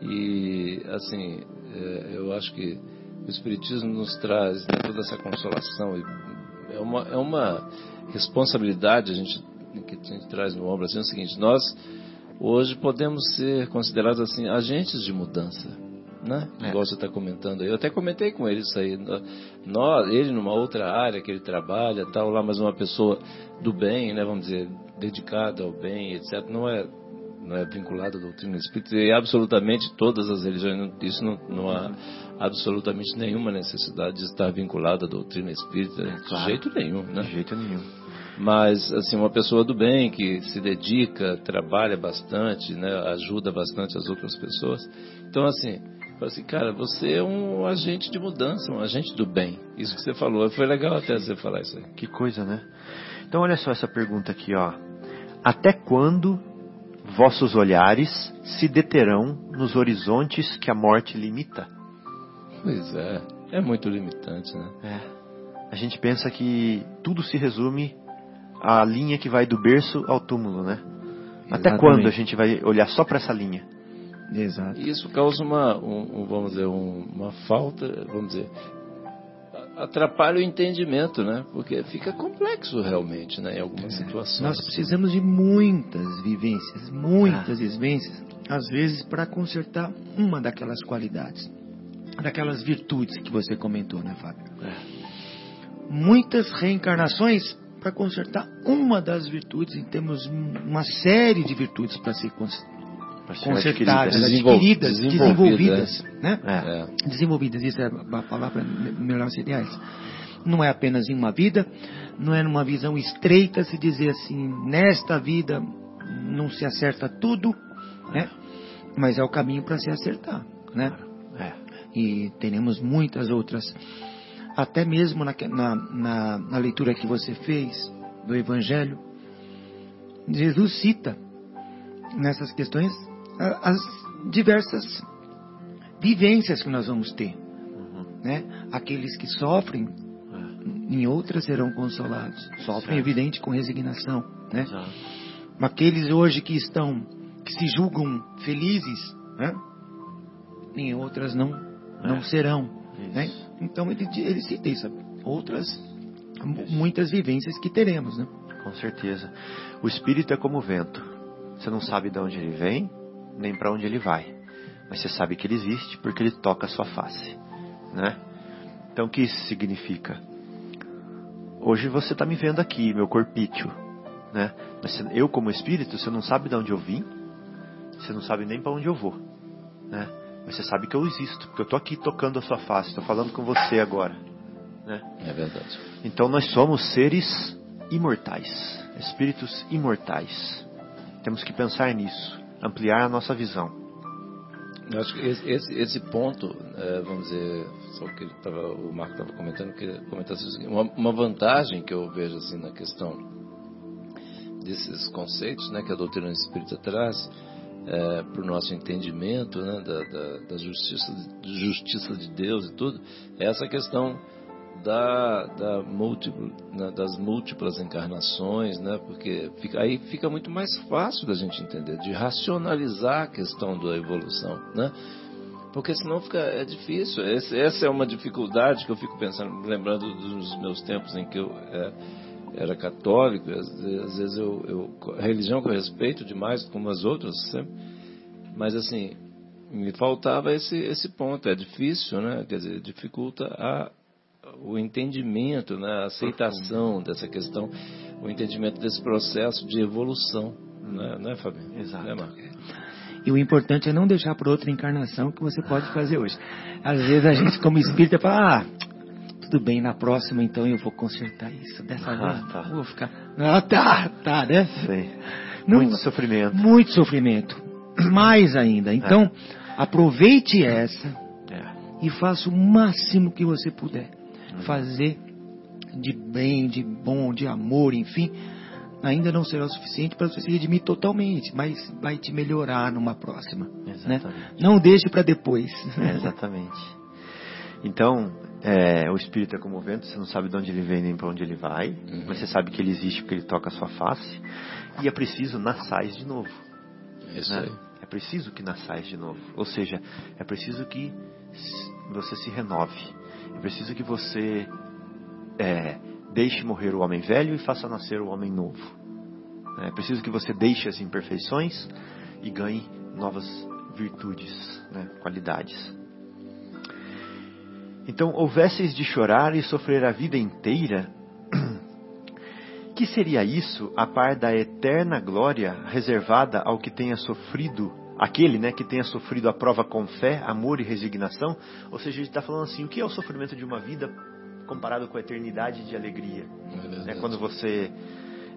e assim, é, eu acho que o Espiritismo nos traz né, toda essa consolação e é uma, é uma responsabilidade a gente, que a gente traz no ombro assim, é o seguinte, nós hoje podemos ser considerados assim agentes de mudança. Né? É. Igual você está comentando aí. Eu até comentei com ele isso aí. Nós, ele numa outra área que ele trabalha, tal, lá, mas uma pessoa do bem, né? Vamos dizer, dedicada ao bem, etc. Não é, não é vinculado à doutrina espírita. E absolutamente todas as religiões, isso não, não há absolutamente nenhuma necessidade de estar vinculado à doutrina espírita de claro. jeito nenhum, né? De jeito nenhum. mas assim uma pessoa do bem que se dedica, trabalha bastante, né, ajuda bastante as outras pessoas. Então assim, assim, cara, você é um agente de mudança, um agente do bem. Isso que você falou, foi legal até você falar isso aí. Que coisa, né? Então olha só essa pergunta aqui, ó. Até quando vossos olhares se deterão nos horizontes que a morte limita? Pois é, é muito limitante, né? É. A gente pensa que tudo se resume à linha que vai do berço ao túmulo, né? Até Exatamente. quando a gente vai olhar só para essa linha? Exato. E isso causa uma, um- um, vamos dizer, um- uma falta, vamos dizer, atrapalha o entendimento, né? Porque fica complexo realmente, né? Em algumas situações. Nós precisamos de muitas vivências, muitas vivências, às vezes para consertar uma daquelas qualidades, daquelas virtudes que você comentou, né, Fábio? Muitas reencarnações para consertar uma das virtudes, e temos uma série de virtudes para ser consertadas, adquirida. adquiridas, Desenvolvida, desenvolvidas, né? É. Desenvolvidas, isso é a palavra melhor seria essa. Não é apenas em uma vida, não é numa visão estreita se dizer assim, nesta vida não se acerta tudo, né? Mas é o caminho para se acertar, né? É. E teremos muitas outras. Até mesmo na, na, na, leitura que você fez do Evangelho, Jesus cita nessas questões as diversas vivências que nós vamos ter. Né? Aqueles que sofrem, em outras serão consolados. Sofrem, Certo. evidente, com resignação. Né? Exato. Aqueles hoje que estão, que se julgam felizes, né? em outras não, não É. serão. Isso. Né? Então ele, ele cita isso. Outras, mu- muitas vivências que teremos. Né? Com certeza. O espírito é como o vento. Você não sabe de onde ele vem, nem para onde ele vai. Mas você sabe que ele existe porque ele toca a sua face. Né? Então o que isso significa? Hoje você está me vendo aqui, meu corpício. Né? Mas eu, como espírito, você não sabe de onde eu vim, você não sabe nem para onde eu vou. Né? Mas você sabe que eu existo, porque eu estou aqui tocando a sua face, estou falando com você agora. Né? É verdade. Então nós somos seres imortais, espíritos imortais. Temos que pensar nisso, ampliar a nossa visão. Eu acho que esse, esse, esse ponto, é, vamos dizer, só que tava, o Marco estava comentando, que comentasse uma, uma vantagem que eu vejo assim na questão desses conceitos, né, que a doutrina espírita traz para o nosso entendimento, né, da, da, da justiça, justiça de Deus e tudo, é essa questão da, da múltiplo, né, das múltiplas encarnações, né? Porque fica, aí fica muito mais fácil da gente entender, de racionalizar a questão da evolução, né? Porque senão fica é difícil. Esse, essa é uma dificuldade que eu fico pensando, lembrando dos meus tempos em que eu é, era católico, às, vezes eu, eu, a religião que eu respeito demais, como as outras, sempre, mas assim, me faltava esse, esse ponto. É difícil, né? Quer dizer, dificulta a, o entendimento, né? a aceitação dessa questão, o entendimento desse processo de evolução, né, né Fabinho? Exato. Né, Marco? E o importante é não deixar para outra encarnação que você pode fazer hoje. Às vezes a gente, como espírita, fala, ah, tudo bem, na próxima então eu vou consertar isso. Dessa Ah, vez tá. vou ficar. Ah, tá, tá, né? Sim. Não- Muito sofrimento. Muito sofrimento. Mais ainda. Então, aproveite essa É. e faça o máximo que você puder. Fazer de bem, de bom, de amor, enfim. Ainda não será o suficiente para você se redimir totalmente, mas vai te melhorar numa próxima. Né? Exatamente. Não deixe para depois. É, exatamente. Então, é, o espírito é como o vento, você não sabe de onde ele vem nem para onde ele vai, mas você sabe que ele existe porque ele toca a sua face. E é preciso nasçais de novo. É isso né? aí. É preciso que nasçais de novo. Ou seja, é preciso que você se renove. É preciso que você é, deixe morrer o homem velho e faça nascer o homem novo. É preciso que você deixe as imperfeições e ganhe novas virtudes, né, qualidades. Então, houvesseis de chorar e sofrer a vida inteira, *clears throat* que seria isso a par da eterna glória reservada ao que tenha sofrido, aquele né, que tenha sofrido a prova com fé, amor e resignação? Ou seja, ele está falando assim, o que é o sofrimento de uma vida comparado com a eternidade de alegria? É. É quando você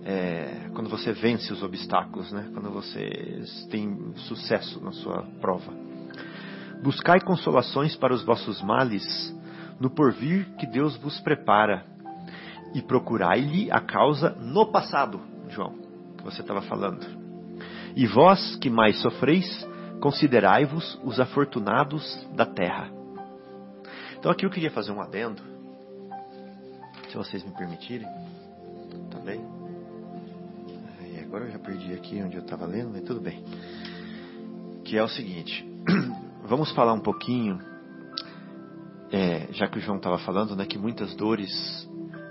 é, quando você vence os obstáculos, né? Quando você tem sucesso na sua prova. Buscai consolações para os vossos males no porvir que Deus vos prepara e procurai-lhe a causa no passado, João, que você estava falando. E vós que mais sofreis, considerai-vos os afortunados da terra. Então aqui eu queria fazer um adendo, se vocês me permitirem, tá bem? Agora eu já perdi aqui onde eu estava lendo, mas tudo bem. Que é o seguinte, *clears throat* vamos falar um pouquinho, é, já que o João estava falando, né, que muitas dores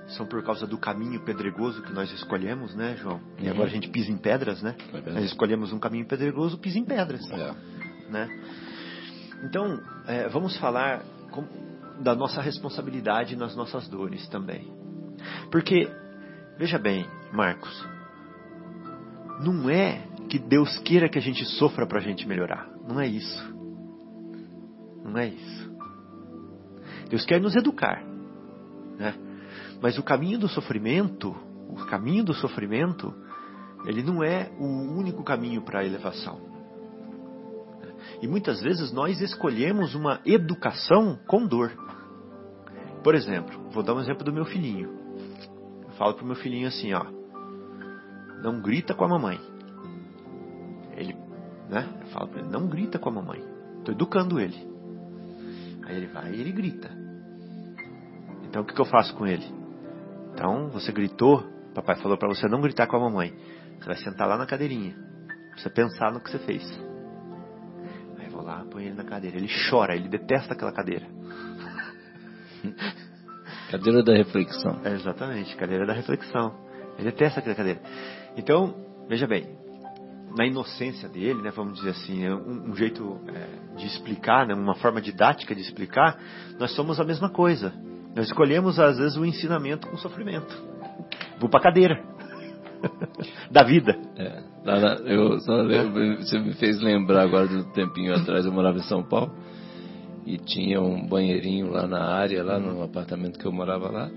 são por causa do caminho pedregoso que nós escolhemos, né, João? E Uhum. agora a gente pisa em pedras, né? É. Nós escolhemos um caminho pedregoso, pisa em pedras É. né? Então, é, vamos falar com- da nossa responsabilidade nas nossas dores também. Porque, veja bem, Marcos, não é que Deus queira que a gente sofra para a gente melhorar. Não é isso. Não é isso. Deus quer nos educar. Né? Mas o caminho do sofrimento, o caminho do sofrimento, ele não é o único caminho para a elevação. E muitas vezes nós escolhemos uma educação com dor. Por exemplo, vou dar um exemplo do meu filhinho. Eu falo pro meu filhinho assim, ó. Não grita com a mamãe. Ele, né? Eu falo pra ele, não grita com a mamãe. Tô educando ele. Aí ele vai e ele grita. Então o que, que eu faço com ele? Então, você gritou, papai falou para você não gritar com a mamãe. Você vai sentar lá na cadeirinha. Você pensar no que você fez. Aí eu vou lá, põe ele na cadeira. Ele chora, ele detesta aquela cadeira. *laughs* Cadeira da reflexão. É, exatamente, cadeira da reflexão. Ele detesta aquela cadeira. Então, veja bem, na inocência dele, né, vamos dizer assim, é um, um jeito é, de explicar, né, uma forma didática de explicar, nós somos a mesma coisa. Nós escolhemos, às vezes, o ensinamento com sofrimento. Vou pra cadeira. *laughs* da vida. É, eu só lembro- você me fez lembrar agora do tempinho atrás, eu morava em São Paulo e tinha um banheirinho lá na área, lá no apartamento que eu morava lá.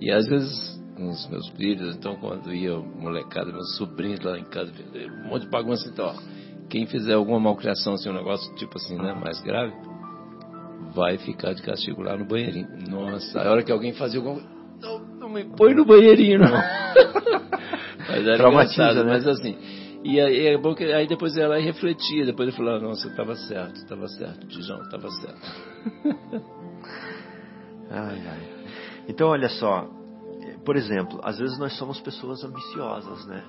E às vezes, com os meus filhos, então quando ia molecada, meus sobrinhos lá em casa, um monte de bagunça, então, ó, quem fizer alguma malcriação, assim, um negócio tipo assim, né, mais grave, vai ficar de castigo lá no banheirinho. Nossa, a hora que alguém fazia alguma coisa, não, não me põe no banheirinho, não. *laughs* Mas era engraçado, né? mas assim. E aí, é bom que, aí depois ela refletia, depois ele falou, nossa, estava certo, estava certo, Tijão, estava certo. *laughs* Ai, ai. Então, olha só, por exemplo, às vezes nós somos pessoas ambiciosas, né?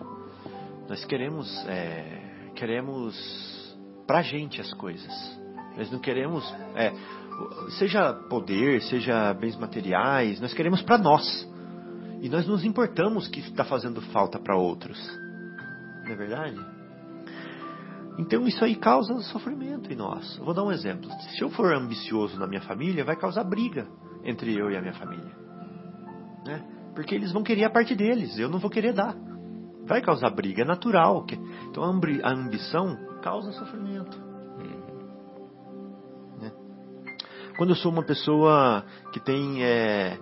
Nós queremos, é, queremos pra gente as coisas. Nós não queremos, é, seja poder, seja bens materiais, nós queremos para nós. E nós nos importamos que está fazendo falta para outros. Não é verdade? Então isso aí causa sofrimento em nós. Eu vou dar um exemplo. Se eu for ambicioso na minha família, vai causar briga entre eu e a minha família. Né? Porque eles vão querer a parte deles, eu não vou querer dar. Vai causar briga, é natural. Então a ambição causa sofrimento. Quando eu sou uma pessoa que tem é,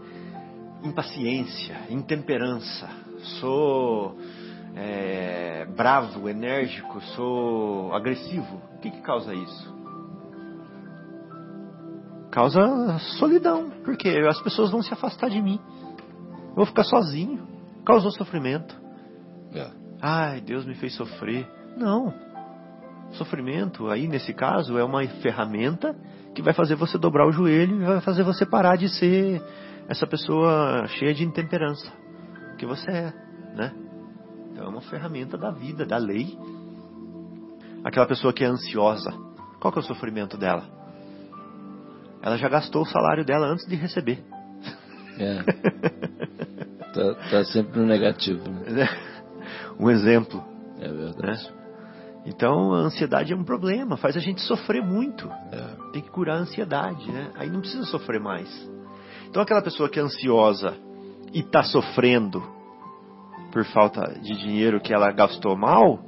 impaciência, intemperança, sou é, bravo, enérgico, sou agressivo, o que, que causa isso? Causa solidão, porque as pessoas vão se afastar de mim. Eu vou ficar sozinho. Causou sofrimento. É. Ai, Deus me fez sofrer. Não. Sofrimento, aí nesse caso, é uma ferramenta que vai fazer você dobrar o joelho e vai fazer você parar de ser essa pessoa cheia de intemperança que você é, né? Então é uma ferramenta da vida, da lei. Aquela pessoa que é ansiosa, qual que é o sofrimento dela? Ela já gastou o salário dela antes de receber. É. tá, tá sempre no negativo. Né? *laughs* Um exemplo. É verdade. Né? Então a ansiedade é um problema, faz a gente sofrer muito. É. Tem que curar a ansiedade, né? Aí não precisa sofrer mais. Então aquela pessoa que é ansiosa e está sofrendo por falta de dinheiro que ela gastou mal,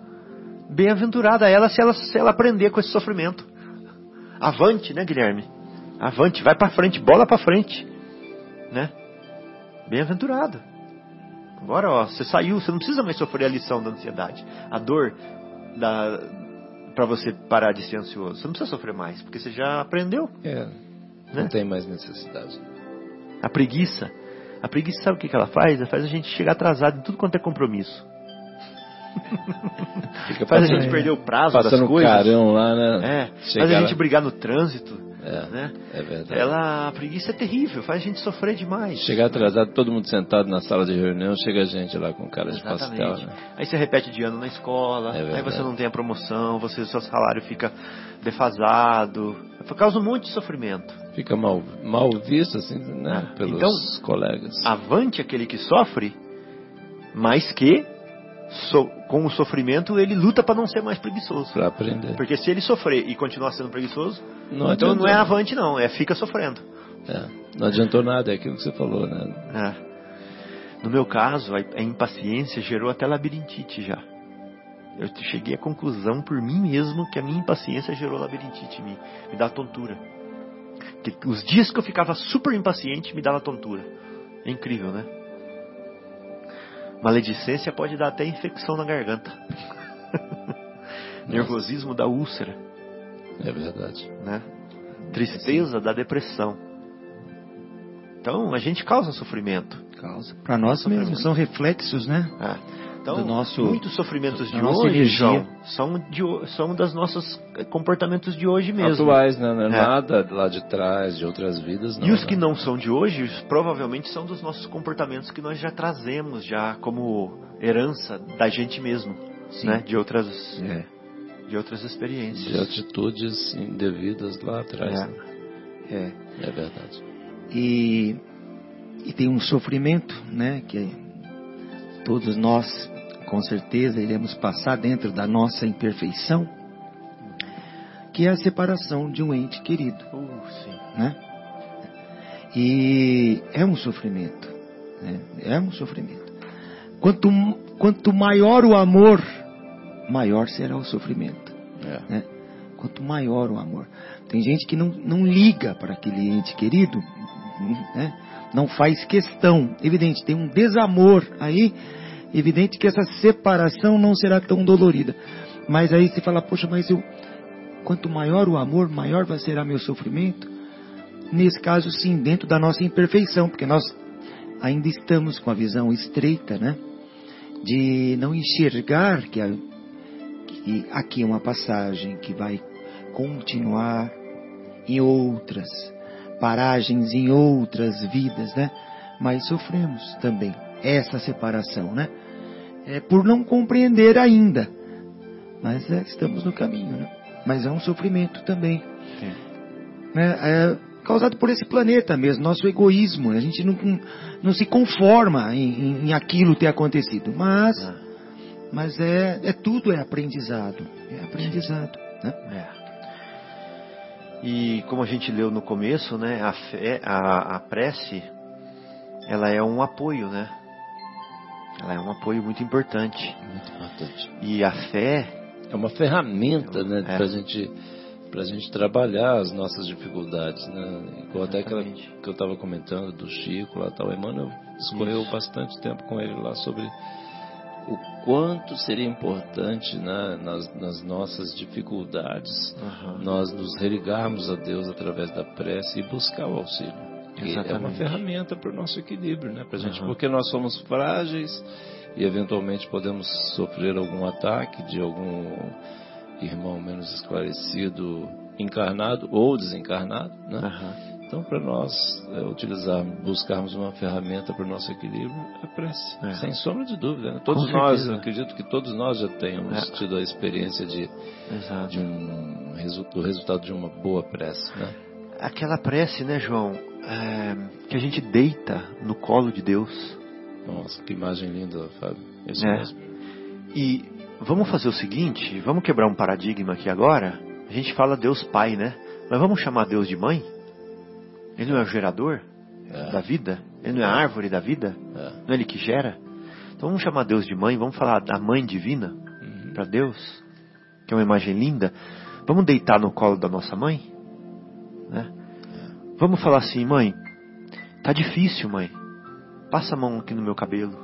bem-aventurada ela se ela se ela aprender com esse sofrimento. Avante, né, Guilherme? Avante, vai para frente, bola para frente né? Bem-aventurado. Agora, ó, você saiu, você não precisa mais sofrer a lição da ansiedade, a dor da para você parar de ser ansioso. Você não precisa sofrer mais, porque você já aprendeu. É. Não né? tem mais necessidade. A preguiça, a preguiça sabe o que, que ela faz? Ela faz a gente chegar atrasado em tudo quanto é compromisso. faz a gente perder o prazo das coisas. carão lá, né? É, faz a gente brigar no trânsito. É, né? é verdade. Ela, a preguiça é terrível, faz a gente sofrer demais. Chegar atrasado, todo mundo sentado na sala de reunião, chega a gente lá com cara de Exatamente. pastel. Né? Aí você repete de ano na escola, é aí você não tem a promoção, você, seu salário fica defasado, causa um monte de sofrimento. Fica mal, mal visto, assim, né, é. pelos então, colegas. Avante aquele que sofre, mas que so, com o sofrimento, ele luta para não ser mais preguiçoso. Para aprender. Porque se ele sofrer e continuar sendo preguiçoso, não então adiantou. não é avante não, é fica sofrendo. É, não adiantou nada, é aquilo que você falou, né? É. No meu caso, a, impaciência gerou até labirintite já. Eu cheguei à conclusão por mim mesmo que a minha impaciência gerou labirintite em mim, me dá tontura. Que os dias que eu ficava super impaciente me dava tontura. É incrível, né? Maledicência pode dar até infecção na garganta. *laughs* Nervosismo da úlcera. É verdade. Né? Tristeza da depressão. Então a gente causa sofrimento. Causa. Para nós mesmos são reflexos, né? É. Então, nosso, muitos sofrimentos de hoje João, são, de, são das nossos comportamentos de hoje mesmo. Atuais, né? Não é, é. nada lá de trás, de outras vidas. Não, e os né? que não são de hoje, provavelmente são dos nossos comportamentos que nós já trazemos já como herança da gente mesmo, Sim. né? De outras, é. de outras experiências. De atitudes indevidas lá atrás. É, né? é. é verdade. E, e tem um sofrimento, né? Que todos nós com certeza iremos passar dentro da nossa imperfeição, que é a separação de um ente querido. Uh, né? E é um sofrimento. Né? É um sofrimento. Quanto, quanto maior o amor, maior será o sofrimento. É. Né? Quanto maior o amor. Tem gente que não, não liga para aquele ente querido, né? não faz questão. Evidente, tem um desamor aí Evidente que essa separação não será tão dolorida. Mas aí você fala, poxa, mas eu, quanto maior o amor, maior vai ser meu sofrimento. Nesse caso, sim, dentro da nossa imperfeição, porque nós ainda estamos com a visão estreita, né? De não enxergar que, a, que aqui é uma passagem que vai continuar em outras paragens, em outras vidas, né? mas sofremos também essa separação, né? É por não compreender ainda, mas é, estamos no caminho, né? Mas é um sofrimento também, né? É causado por esse planeta mesmo, nosso egoísmo. A gente não, não se conforma em, em, em aquilo ter acontecido, mas, Ah, mas é, é tudo é aprendizado, é aprendizado, né? é. E como a gente leu no começo, né, a, fé, a, a prece, ela é um apoio, né? Ela é um apoio muito importante. Muito importante. E a fé, É uma ferramenta, né, É. pra gente pra gente trabalhar as nossas dificuldades, né? Igual até aquela que eu estava comentando do Chico lá tal, Emmanuel discorreu Isso. bastante tempo com ele lá sobre o quanto seria importante né, nas, nas nossas dificuldades Aham. nós nos religarmos a Deus através da prece e buscar o auxílio. Que é uma Exatamente. ferramenta para o nosso equilíbrio, né? Pra gente, Aham. porque nós somos frágeis e eventualmente podemos sofrer algum ataque de algum irmão menos esclarecido, encarnado ou desencarnado, né? Aham. Então, para nós é, utilizarmos, buscarmos uma ferramenta para o nosso equilíbrio, é prece, É. sem sombra de dúvida. né? Todos nós, acredito que todos nós já tenhamos É. tido a experiência de, Exato. de um do resultado de uma boa prece, né? Aquela prece, né, João, é, que a gente deita no colo de Deus. Nossa, que imagem linda, Fábio. Isso É. mesmo. E vamos fazer o seguinte, vamos quebrar um paradigma aqui agora. A gente fala Deus Pai, né? Mas vamos chamar Deus de mãe? Ele não é o gerador É. da vida? Ele não é a árvore da vida? É. Não é ele que gera? Então vamos chamar Deus de mãe, vamos falar da mãe divina Uhum. para Deus, que é uma imagem linda. Vamos deitar no colo da nossa mãe? Né? Vamos falar assim, mãe, tá difícil, mãe. Passa a mão aqui no meu cabelo.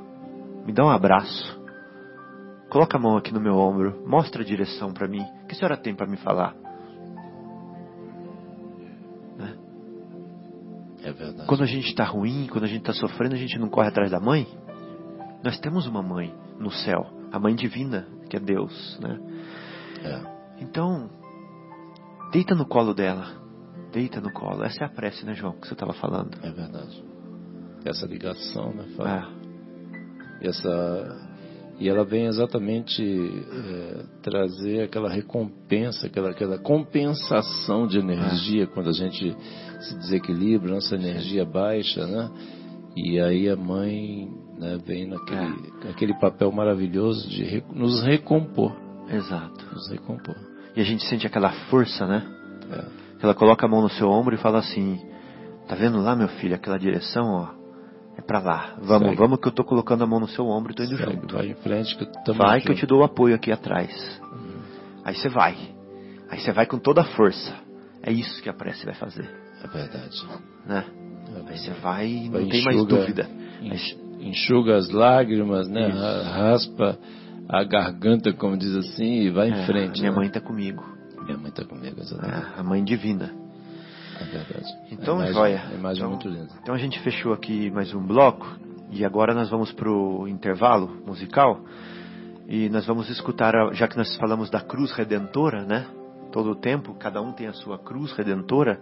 Me dá um abraço. Coloca a mão aqui no meu ombro. Mostra a direção para mim. O que a senhora tem para me falar? Né? É verdade. Quando a gente está ruim, quando a gente está sofrendo, a gente não corre atrás da mãe? Nós temos uma mãe no céu, a mãe divina, que é Deus, né? É. Então, deita no colo dela. Deita no colo. Essa é a prece, né, João, que você estava falando. É verdade. Essa ligação, né, Fábio? É, E essa e ela vem exatamente é, trazer aquela recompensa, aquela, aquela compensação de energia quando a gente se desequilibra, nossa energia baixa, né? E aí a mãe né, vem naquele aquele papel maravilhoso de re- nos recompor, exato. nos recompor. E a gente sente aquela força, né? É. Ela coloca a mão no seu ombro e fala assim: Tá vendo lá, meu filho, aquela direção, ó? É pra lá. Vamos, Segue. vamos que eu tô colocando a mão no seu ombro e tô indo Segue, junto. vai em frente que tamo Vai que eu junto. te dou o apoio aqui atrás. Aí você vai. Aí você vai com toda a força. É isso que a prece vai fazer, É verdade. né? É Aí você vai e não Vai, tem mais enxuga- dúvida. enx- Enxuga as lágrimas, né? Isso. Ra- Raspa a garganta, como diz assim, e vai em É, frente. Minha né? mãe tá comigo. Minha mãe tá comigo, exatamente. É, a mãe divina. É verdade. Então, a imagem, joia. A imagem é Então- muito linda. Então a gente fechou aqui mais um bloco e agora nós vamos pro intervalo musical e nós vamos escutar, a- já que nós falamos da cruz redentora, né? Todo o tempo, cada um tem a sua cruz redentora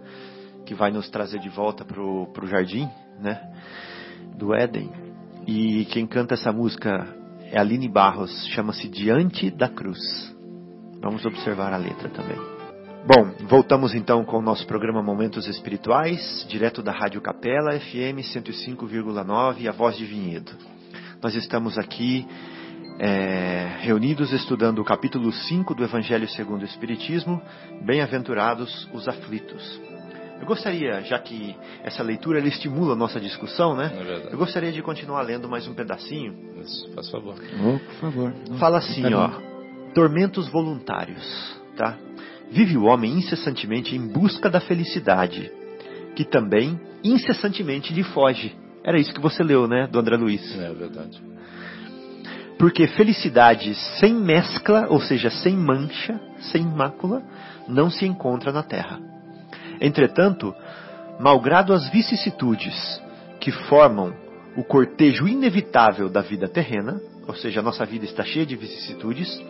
que vai nos trazer de volta pro, pro jardim, né? Do Éden. E quem canta essa música é a Aline Barros, chama-se Diante da Cruz. Vamos observar a letra também. Bom, voltamos então com o nosso programa Momentos Espirituais, direto da Rádio Capela, FM 105,9, a voz de Vinhedo. Nós estamos aqui é, reunidos estudando o capítulo 5 do Evangelho segundo o Espiritismo, Bem-aventurados os aflitos. Eu gostaria, já que essa leitura ela estimula a nossa discussão, né? É. Eu gostaria de continuar lendo mais um pedacinho. Isso, faz favor. Oh, por favor. Fala assim, Tá ó. Tormentos voluntários, tá? Vive o homem incessantemente em busca da felicidade, que também incessantemente lhe foge. Era isso que você leu, né, do André Luiz? É verdade. Porque felicidade sem mescla, ou seja, sem mancha, sem mácula, não se encontra na terra. Entretanto, malgrado as vicissitudes que formam o cortejo inevitável da vida terrena, ou seja, a nossa vida está cheia de vicissitudes,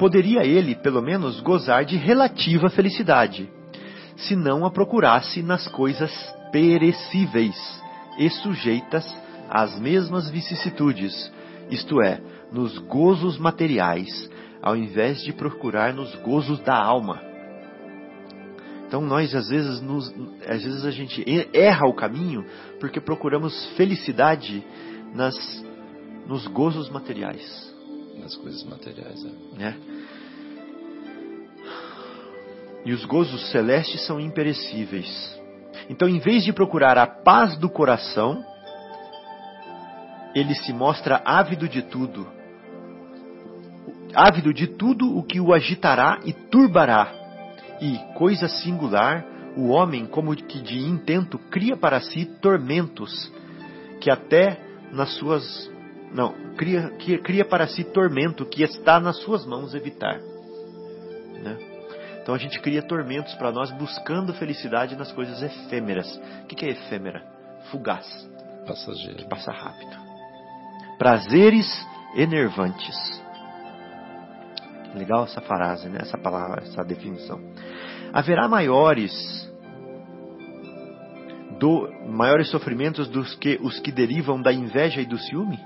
poderia ele, pelo menos, gozar de relativa felicidade, se não a procurasse nas coisas perecíveis e sujeitas às mesmas vicissitudes, isto é, nos gozos materiais, ao invés de procurar nos gozos da alma. Então nós às vezes nos, às vezes a gente erra o caminho porque procuramos felicidade nas nos gozos materiais, nas coisas materiais, é. né? E os gozos celestes são imperecíveis. Então, em vez de procurar a paz do coração, ele se mostra ávido de tudo. Ávido de tudo o que o agitará e turbará. E, coisa singular, o homem, como que de intento, cria para si tormentos, que até nas suas. Não, cria, cria para si tormento que está nas suas mãos evitar. Né? Então a gente cria tormentos para nós buscando felicidade nas coisas efêmeras. O que, que é efêmera? Fugaz. Passageiro. Que passa rápido. Prazeres enervantes. Legal essa frase, né? essa palavra, essa definição. Haverá maiores do, maiores sofrimentos dos que os que derivam da inveja e do ciúme?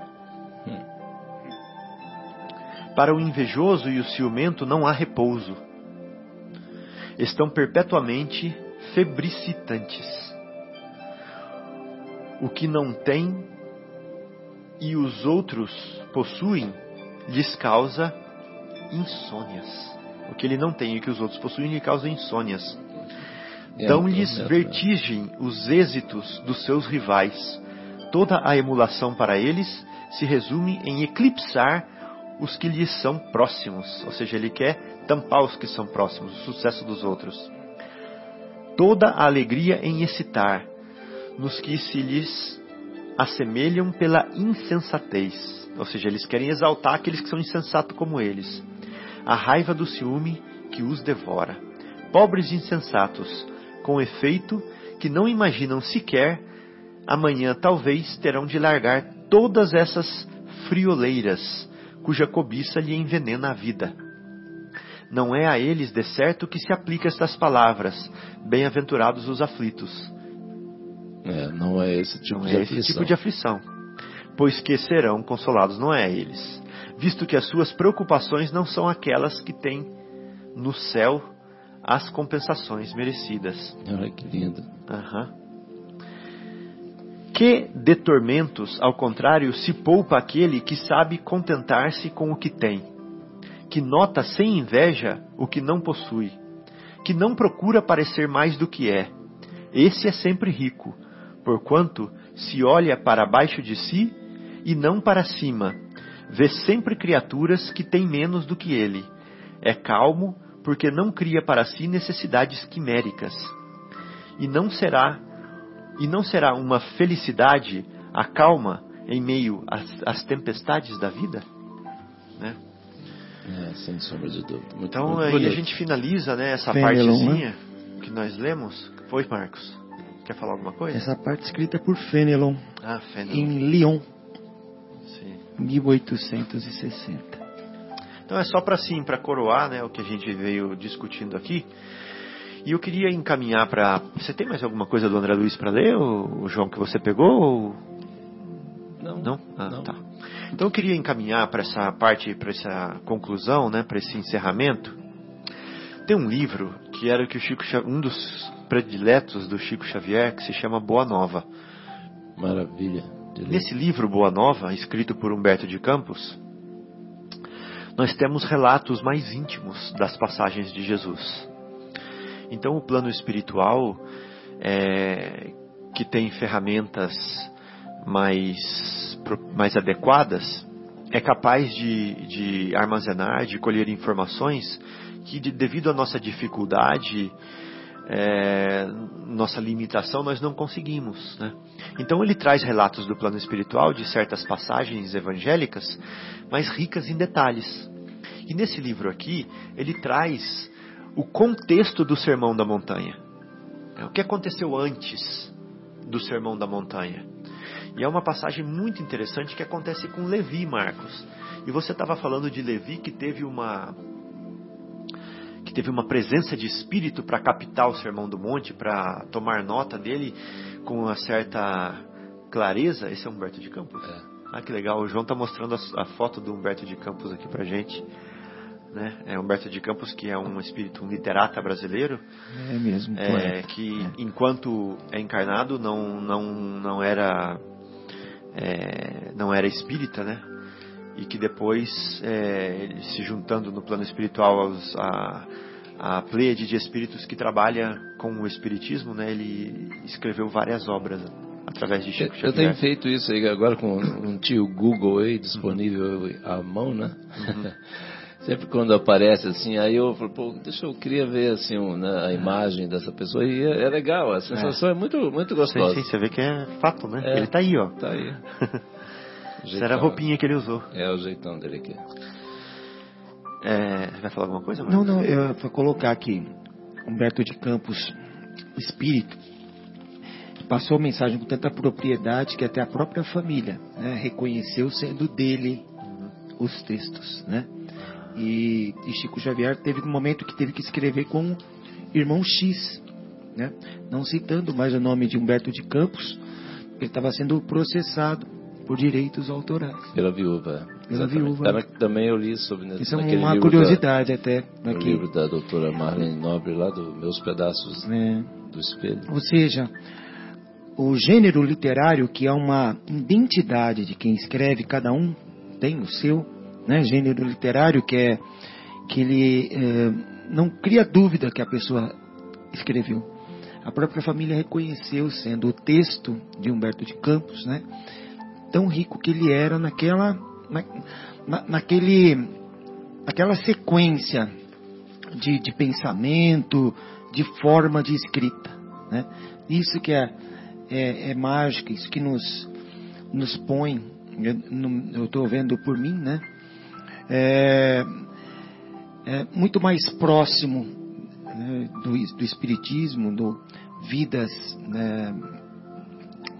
Para o invejoso e o ciumento não há repouso estão perpetuamente febricitantes. O que não tem e os outros possuem lhes causa insônias. O que ele não tem e que os outros possuem lhe causa insônias. É, Dão-lhes é, vertigem os êxitos dos seus rivais. Toda a emulação para eles se resume em eclipsar os que lhes são próximos. Ou seja, ele quer tampar os que são próximos, o sucesso dos outros. Toda a alegria em excitar nos que se lhes assemelham pela insensatez. Ou seja, eles querem exaltar aqueles que são insensatos como eles. A raiva do ciúme que os devora. Pobres insensatos, com efeito que não imaginam sequer amanhã talvez terão de largar todas essas frioleiras cuja cobiça lhe envenena a vida. Não é a eles, de certo, que se aplica estas palavras: Bem-aventurados os aflitos. É, não é esse tipo não de é aflição. esse tipo de aflição. Pois que serão consolados, não é a eles. Visto que as suas preocupações não são aquelas que têm no céu as compensações merecidas. Olha que lindo. Uhum que de tormentos, ao contrário, se poupa aquele que sabe contentar-se com o que tem, que nota sem inveja o que não possui, que não procura parecer mais do que é. Esse é sempre rico, porquanto se olha para baixo de si e não para cima, vê sempre criaturas que têm menos do que ele. É calmo, porque não cria para si necessidades quiméricas. E não será e não será uma felicidade a calma em meio às, às tempestades da vida? Né? É, sem sombra de dúvida. Muito, então muito aí bonito. a gente finaliza né, essa Fenelon, partezinha né? que nós lemos. Foi, Marcos? Quer falar alguma coisa? Essa parte escrita por Fenelon Ah, Fenelon. em Lyon, Sim. 1860. Então é só para sim, para coroar né, o que a gente veio discutindo aqui. E eu queria encaminhar para. Você tem mais alguma coisa do André Luiz para ler, o, João, que você pegou? Ou... Não, Não? Ah, não. tá. Então eu queria encaminhar para essa parte, para essa conclusão, né, para esse encerramento. Tem um livro que era que o Chico, um dos prediletos do Chico Xavier, que se chama Boa Nova. Maravilha. Nesse livro Boa Nova, escrito por Humberto de Campos, nós temos relatos mais íntimos das passagens de Jesus. Então, o plano espiritual, é, que tem ferramentas mais, mais adequadas, é capaz de, de armazenar, de colher informações que, de- devido à nossa dificuldade, é, nossa limitação, nós não conseguimos. Né? Então, ele traz relatos do plano espiritual, de certas passagens evangélicas, mas ricas em detalhes. E nesse livro aqui, ele traz o contexto do Sermão da Montanha. É, O que aconteceu antes do Sermão da Montanha. E é uma passagem muito interessante que acontece com Levi, Marcos. E você estava falando de Levi que teve uma que teve uma presença de espírito para captar o Sermão do Monte, para tomar nota dele com uma certa clareza, esse é Humberto de Campos. É. Ah, que legal. O João está mostrando a, a, foto do Humberto de Campos aqui pra gente. Né? É Humberto de Campos, que é um espírito, um literata brasileiro. É mesmo. É, que é. enquanto é encarnado não, não, não era é, não era espírita, né? E que depois, é, se juntando no plano espiritual aos, a, a pleiade de espíritos que trabalha com o espiritismo, né? Ele escreveu várias obras através de Chico Xavier. Eu tenho feito isso aí agora com um tio Google aí disponível uhum. à mão, né? Uhum. *laughs* Sempre quando aparece assim, aí eu falo, pô, deixa eu queria ver assim um, né, a imagem dessa pessoa e é, é legal, a sensação é, é muito muito gostosa. Sim, sim, você vê que é fato, né? É, ele tá aí, ó. Tá aí. *laughs* Essa era a roupinha que ele usou. É o jeitão dele aqui. É, vai falar alguma coisa? Marcos? Não, não, eu vou colocar aqui Humberto de Campos, espírito, passou a mensagem com tanta propriedade que até a própria família né, reconheceu sendo dele os textos, né? E, e, Chico Xavier teve um momento que teve que escrever com irmão X, né? Não citando mais o nome de Humberto de Campos, ele estava sendo processado por direitos autorais. Pela viúva. Pela viúva. também eu li sobre Isso é uma curiosidade da, até. No livro da doutora Marlene Nobre, lá do Meus Pedaços é. do Espelho. Ou seja, o gênero literário, que é uma identidade de quem escreve, cada um tem o seu, né, gênero literário que é que ele é, não cria dúvida que a pessoa escreveu. A própria família reconheceu sendo o texto de Humberto de Campos, né, tão rico que ele era naquela na, na, naquele aquela sequência de, de pensamento, de forma de escrita, né? Isso que é, é, é mágico, isso que nos nos põe, eu estou vendo por mim, né? É, é muito mais próximo né, do, do espiritismo, do vidas né,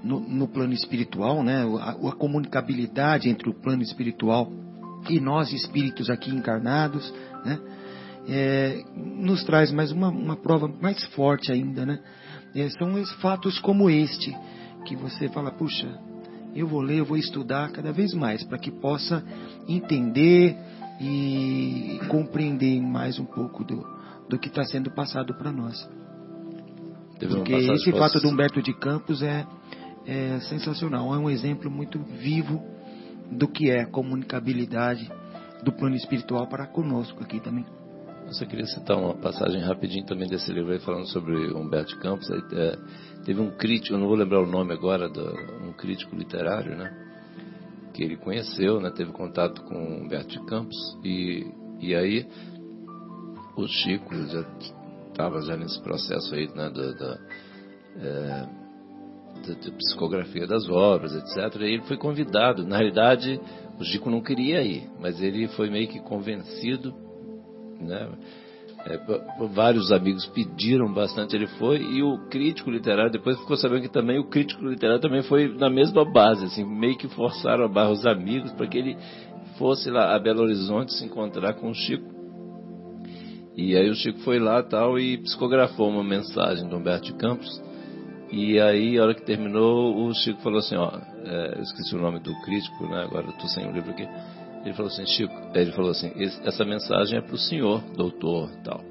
no, no, plano espiritual, né, a, a, comunicabilidade entre o plano espiritual e nós espíritos aqui encarnados, né, é, nos traz mais uma, uma, prova mais forte ainda, né? É, são fatos como este que você fala, puxa, eu vou ler, eu vou estudar cada vez mais para que possa entender e compreender mais um pouco do, do que está sendo passado para nós. Porque esse fato do Humberto de Campos é, é sensacional, é um exemplo muito vivo do que é comunicabilidade do plano espiritual para conosco aqui também. Eu só queria citar uma passagem rapidinho também desse livro aí, falando sobre Humberto Campos. É, teve um crítico, eu não vou lembrar o nome agora, do, um crítico literário, né? Que ele conheceu, né? Teve contato com Humberto de Campos. E, e aí o Chico já estava já nesse processo aí, né? Da, é, da, psicografia das obras, etc. E ele foi convidado. Na realidade, o Chico não queria ir, mas ele foi meio que convencido né? É, vários amigos pediram bastante, ele foi, e o crítico literário, depois ficou sabendo que também o crítico literário também foi na mesma base, assim, meio que forçaram a barra os amigos para que ele fosse lá a Belo Horizonte se encontrar com o Chico. E aí o Chico foi lá tal e psicografou uma mensagem do Humberto de Campos. E aí, a hora que terminou, o Chico falou assim, ó, é, eu esqueci o nome do crítico, né? Agora estou sem o livro aqui. Ele falou assim, Chico, ele falou assim, essa mensagem é para o senhor, doutor, tal.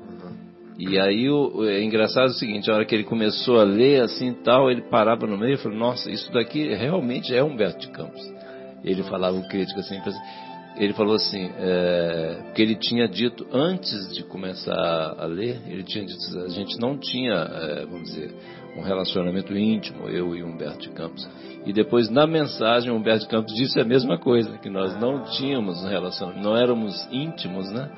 E aí o, é engraçado o seguinte, a hora que ele começou a ler assim tal, ele parava no meio e falou, nossa, isso daqui realmente é Humberto de Campos. Ele falava o crítico assim, ele falou assim, é, que ele tinha dito antes de começar a ler, ele tinha dito, a gente não tinha, é, vamos dizer, um relacionamento íntimo, eu e Humberto de Campos. E depois, na mensagem, Humberto de Campos disse a mesma coisa, que nós não tínhamos relacionamento, não éramos íntimos, né?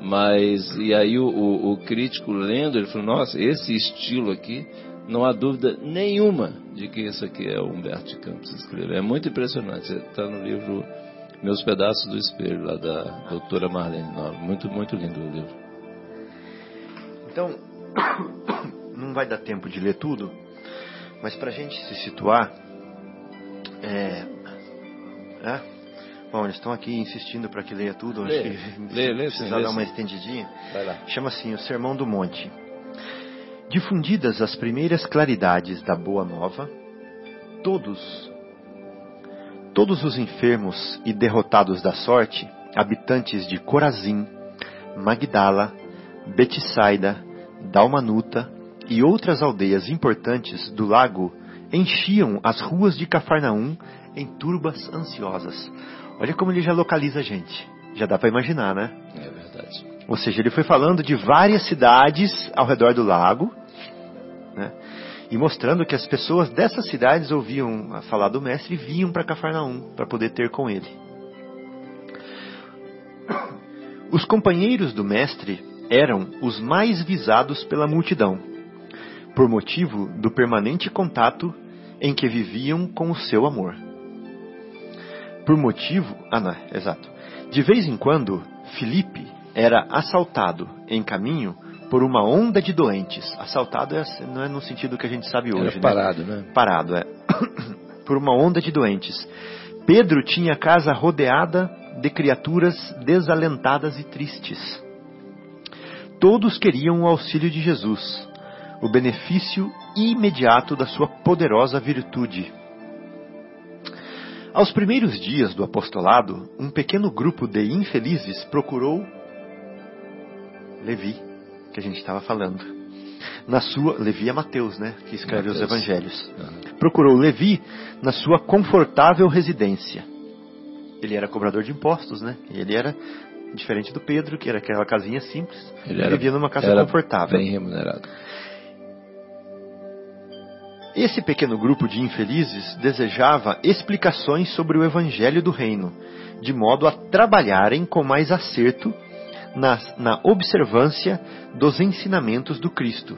Mas, e aí o, o, o crítico lendo, ele falou, nossa, esse estilo aqui, não há dúvida nenhuma de que isso aqui é o Humberto Campos escreveu. É muito impressionante, está no livro Meus Pedaços do Espelho, lá da doutora Marlene Muito, muito lindo o livro. Então, *coughs* não vai dar tempo de ler tudo, mas para a gente se situar, é, é, bom, eles estão aqui insistindo para que leia tudo, lê, acho lê, lê, precisa dar uma estendidinha. Chama assim o Sermão do Monte. Difundidas as primeiras claridades da Boa Nova, todos, todos os enfermos e derrotados da sorte, habitantes de Corazim, Magdala, Betsaida, Dalmanuta e outras aldeias importantes do lago enchiam as ruas de Cafarnaum em turbas ansiosas. Olha como ele já localiza a gente. Já dá para imaginar, né? É verdade. Ou seja, ele foi falando de várias cidades ao redor do lago, né? E mostrando que as pessoas dessas cidades ouviam falar do mestre e vinham para Cafarnaum para poder ter com ele. Os companheiros do mestre eram os mais visados pela multidão, por motivo do permanente contato em que viviam com o seu amor. Por motivo. Ah, não, exato. De vez em quando, Filipe era assaltado em caminho por uma onda de doentes. Assaltado é, não é no sentido que a gente sabe hoje. Era parado, né? né? Parado, é. *coughs* por uma onda de doentes. Pedro tinha a casa rodeada de criaturas desalentadas e tristes. Todos queriam o auxílio de Jesus, o benefício imediato da sua poderosa virtude. Aos primeiros dias do apostolado, um pequeno grupo de infelizes procurou Levi, que a gente estava falando. Na sua Levi é Mateus, né, que escreve Mateus. os evangelhos. Uhum. Procurou Levi na sua confortável residência. Ele era cobrador de impostos, né? Ele era diferente do Pedro, que era aquela casinha simples. Ele, ele vivia numa casa confortável. Bem remunerado. Esse pequeno grupo de infelizes desejava explicações sobre o Evangelho do Reino, de modo a trabalharem com mais acerto na, na observância dos ensinamentos do Cristo.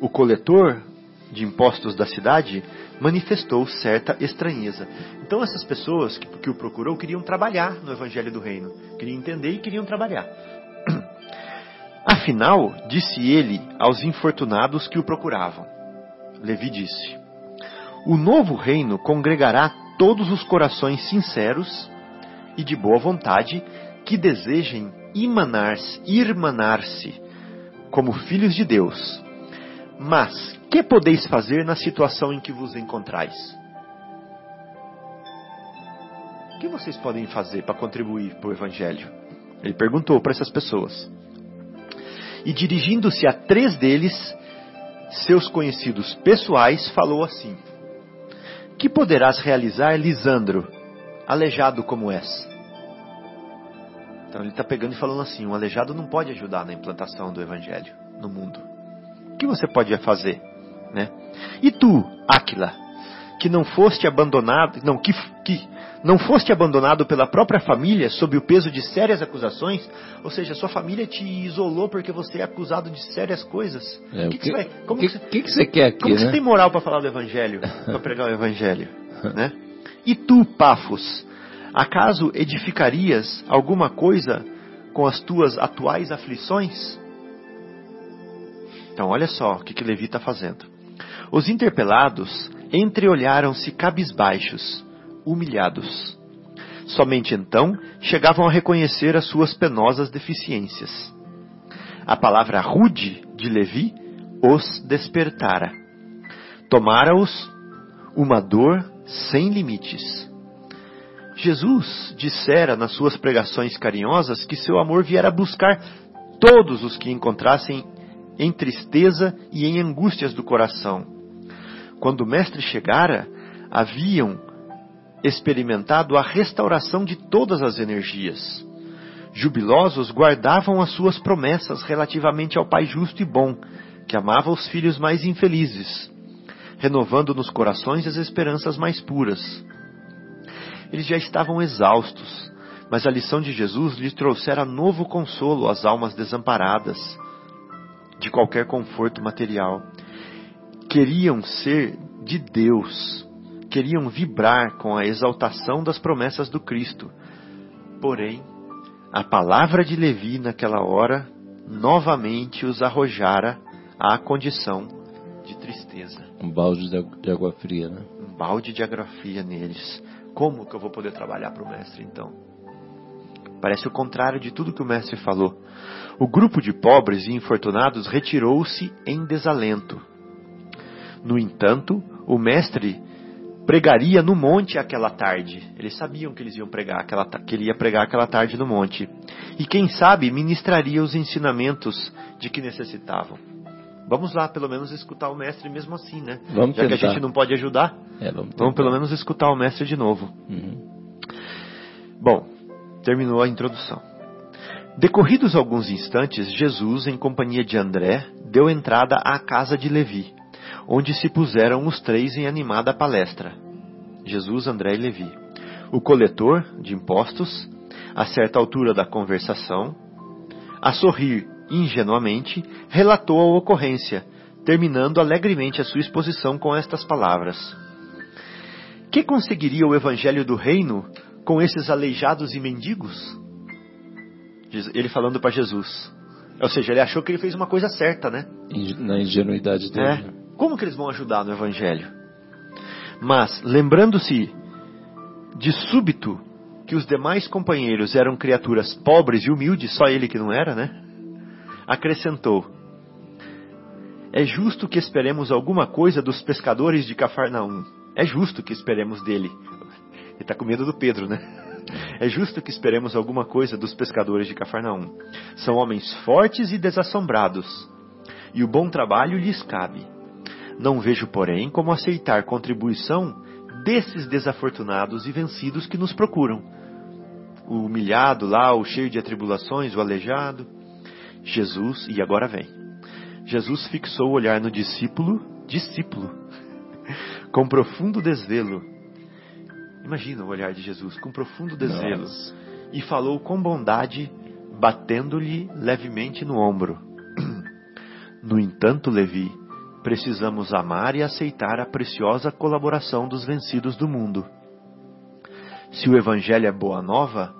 O coletor de impostos da cidade manifestou certa estranheza. Então essas pessoas que, que o procurou queriam trabalhar no Evangelho do Reino, queriam entender e queriam trabalhar. *clears throat* Afinal, disse ele aos infortunados que o procuravam, Levi disse: O novo reino congregará todos os corações sinceros e de boa vontade que desejem irmanar-se, irmanar-se como filhos de Deus. Mas que podeis fazer na situação em que vos encontrais? O que vocês podem fazer para contribuir para o Evangelho? Ele perguntou para essas pessoas. E dirigindo-se a três deles, seus conhecidos pessoais, falou assim: Que poderás realizar, Lisandro, aleijado como és? Então ele está pegando e falando assim: um aleijado não pode ajudar na implantação do evangelho no mundo. O que você pode fazer? Né? E tu, Aquila, que não foste abandonado, não, que, que não foste abandonado pela própria família sob o peso de sérias acusações, ou seja, sua família te isolou porque você é acusado de sérias coisas. É, o que, que, que, você, que, que, você quer aqui? Como né? você tem moral para falar do evangelho, *laughs* para pregar o evangelho, né? E tu, Pafos, acaso edificarias alguma coisa com as tuas atuais aflições? Então, olha só o que, que Levi está fazendo. Os interpelados entreolharam-se cabisbaixos humilhados. Somente então chegavam a reconhecer as suas penosas deficiências. A palavra rude de Levi os despertara. Tomara-os uma dor sem limites. Jesus dissera nas suas pregações carinhosas que seu amor viera buscar todos os que encontrassem em tristeza e em angústias do coração. Quando o Mestre chegara, haviam experimentado a restauração de todas as energias. Jubilosos guardavam as suas promessas relativamente ao Pai justo e bom, que amava os filhos mais infelizes, renovando nos corações as esperanças mais puras. Eles já estavam exaustos, mas a lição de Jesus lhes trouxera novo consolo às almas desamparadas de qualquer conforto material. Queriam ser de Deus queriam vibrar com a exaltação das promessas do Cristo. Porém, a palavra de Levi naquela hora novamente os arrojara à condição de tristeza. Um balde de água fria, né? Um balde de água fria neles. Como que eu vou poder trabalhar para o mestre então? Parece o contrário de tudo que o mestre falou. O grupo de pobres e infortunados retirou-se em desalento. No entanto, o mestre pregaria no monte aquela tarde. Eles sabiam que eles iam pregar aquela, que ele ia pregar aquela tarde no monte. E quem sabe ministraria os ensinamentos de que necessitavam. Vamos lá, pelo menos escutar o mestre mesmo assim, né? Vamos Já tentar. que a gente não pode ajudar, É, vamos, vamos pelo menos escutar o mestre de novo. Uhum. Bom, terminou a introdução. Decorridos alguns instantes, Jesus, em companhia de André, deu entrada à casa de Levi, onde se puseram os três em animada palestra. Jesus, André e Levi. O coletor de impostos, a certa altura da conversação, a sorrir ingenuamente, relatou a ocorrência, terminando alegremente a sua exposição com estas palavras: Que conseguiria o evangelho do reino com esses aleijados e mendigos? Ele falando para Jesus. Ou seja, ele achou que ele fez uma coisa certa, né? Na ingenuidade dele. É. Como que eles vão ajudar no Evangelho? Mas, lembrando-se de súbito que os demais companheiros eram criaturas pobres e humildes, só ele que não era, né? Acrescentou: É justo que esperemos alguma coisa dos pescadores de Cafarnaum. É justo que esperemos dele. Ele está com medo do Pedro, né? *laughs* É justo que esperemos alguma coisa dos pescadores de Cafarnaum. São homens fortes e desassombrados, e o bom trabalho lhes cabe. Não vejo, porém, como aceitar contribuição desses desafortunados e vencidos que nos procuram. O humilhado lá, o cheio de atribulações, o aleijado. Jesus, e agora vem. Jesus fixou o olhar no discípulo, discípulo, *laughs* com profundo desvelo. Imagina o olhar de Jesus, com profundo desvelo. Nossa. E falou com bondade, batendo-lhe levemente no ombro. *clears throat* No entanto, Levi, precisamos amar e aceitar a preciosa colaboração dos vencidos do mundo. Se o Evangelho é boa nova,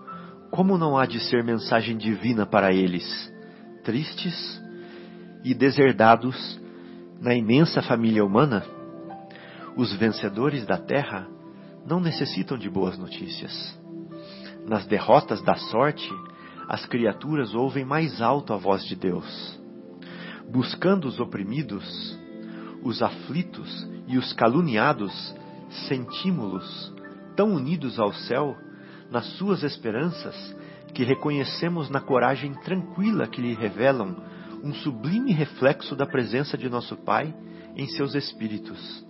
como não há de ser mensagem divina para eles, tristes e deserdados na imensa família humana? Os vencedores da terra não necessitam de boas notícias. Nas derrotas da sorte, as criaturas ouvem mais alto a voz de Deus. Buscando os oprimidos, os aflitos e os caluniados, sentimos-los tão unidos ao céu nas suas esperanças que reconhecemos na coragem tranquila que lhe revelam um sublime reflexo da presença de nosso Pai em seus espíritos.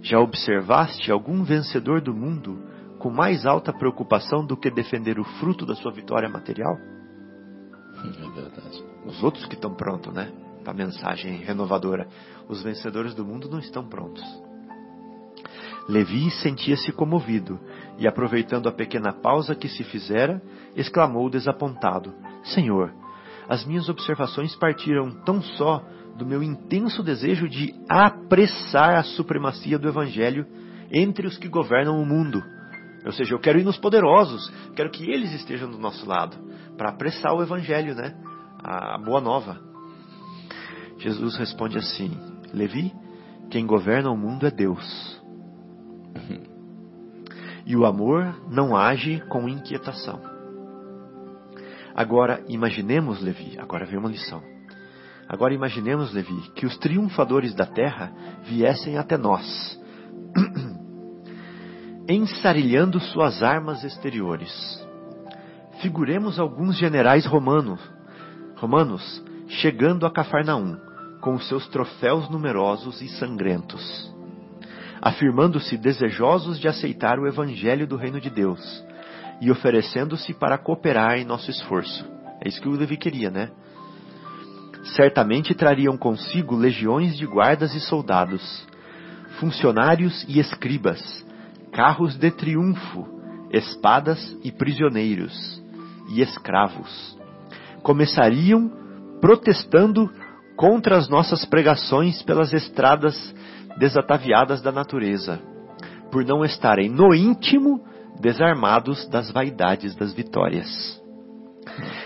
Já observaste algum vencedor do mundo com mais alta preocupação do que defender o fruto da sua vitória material? É verdade. Os outros que estão prontos, né? Para a mensagem renovadora. Os vencedores do mundo não estão prontos. Levi sentia-se comovido e, aproveitando a pequena pausa que se fizera, exclamou desapontado: Senhor, as minhas observações partiram tão só do meu intenso desejo de apressar a supremacia do Evangelho entre os que governam o mundo. Ou seja, eu quero ir nos poderosos, quero que eles estejam do nosso lado, para apressar o Evangelho, né? A boa nova. Jesus responde assim: Levi, quem governa o mundo é Deus. *laughs* E o amor não age com inquietação. Agora imaginemos, Levi, agora vem uma lição. Agora imaginemos, Levi, que os triunfadores da terra viessem até nós, *clears throat* ensarilhando suas armas exteriores. Figuremos alguns generais romanos, romanos chegando a Cafarnaum com os seus troféus numerosos e sangrentos, afirmando-se desejosos de aceitar o evangelho do reino de Deus e oferecendo-se para cooperar em nosso esforço. É isso que o Levi queria, né? Certamente trariam consigo legiões de guardas e soldados, funcionários e escribas, carros de triunfo, espadas e prisioneiros, e escravos. Começariam protestando contra as nossas pregações pelas estradas desataviadas da natureza, por não estarem no íntimo desarmados das vaidades das vitórias.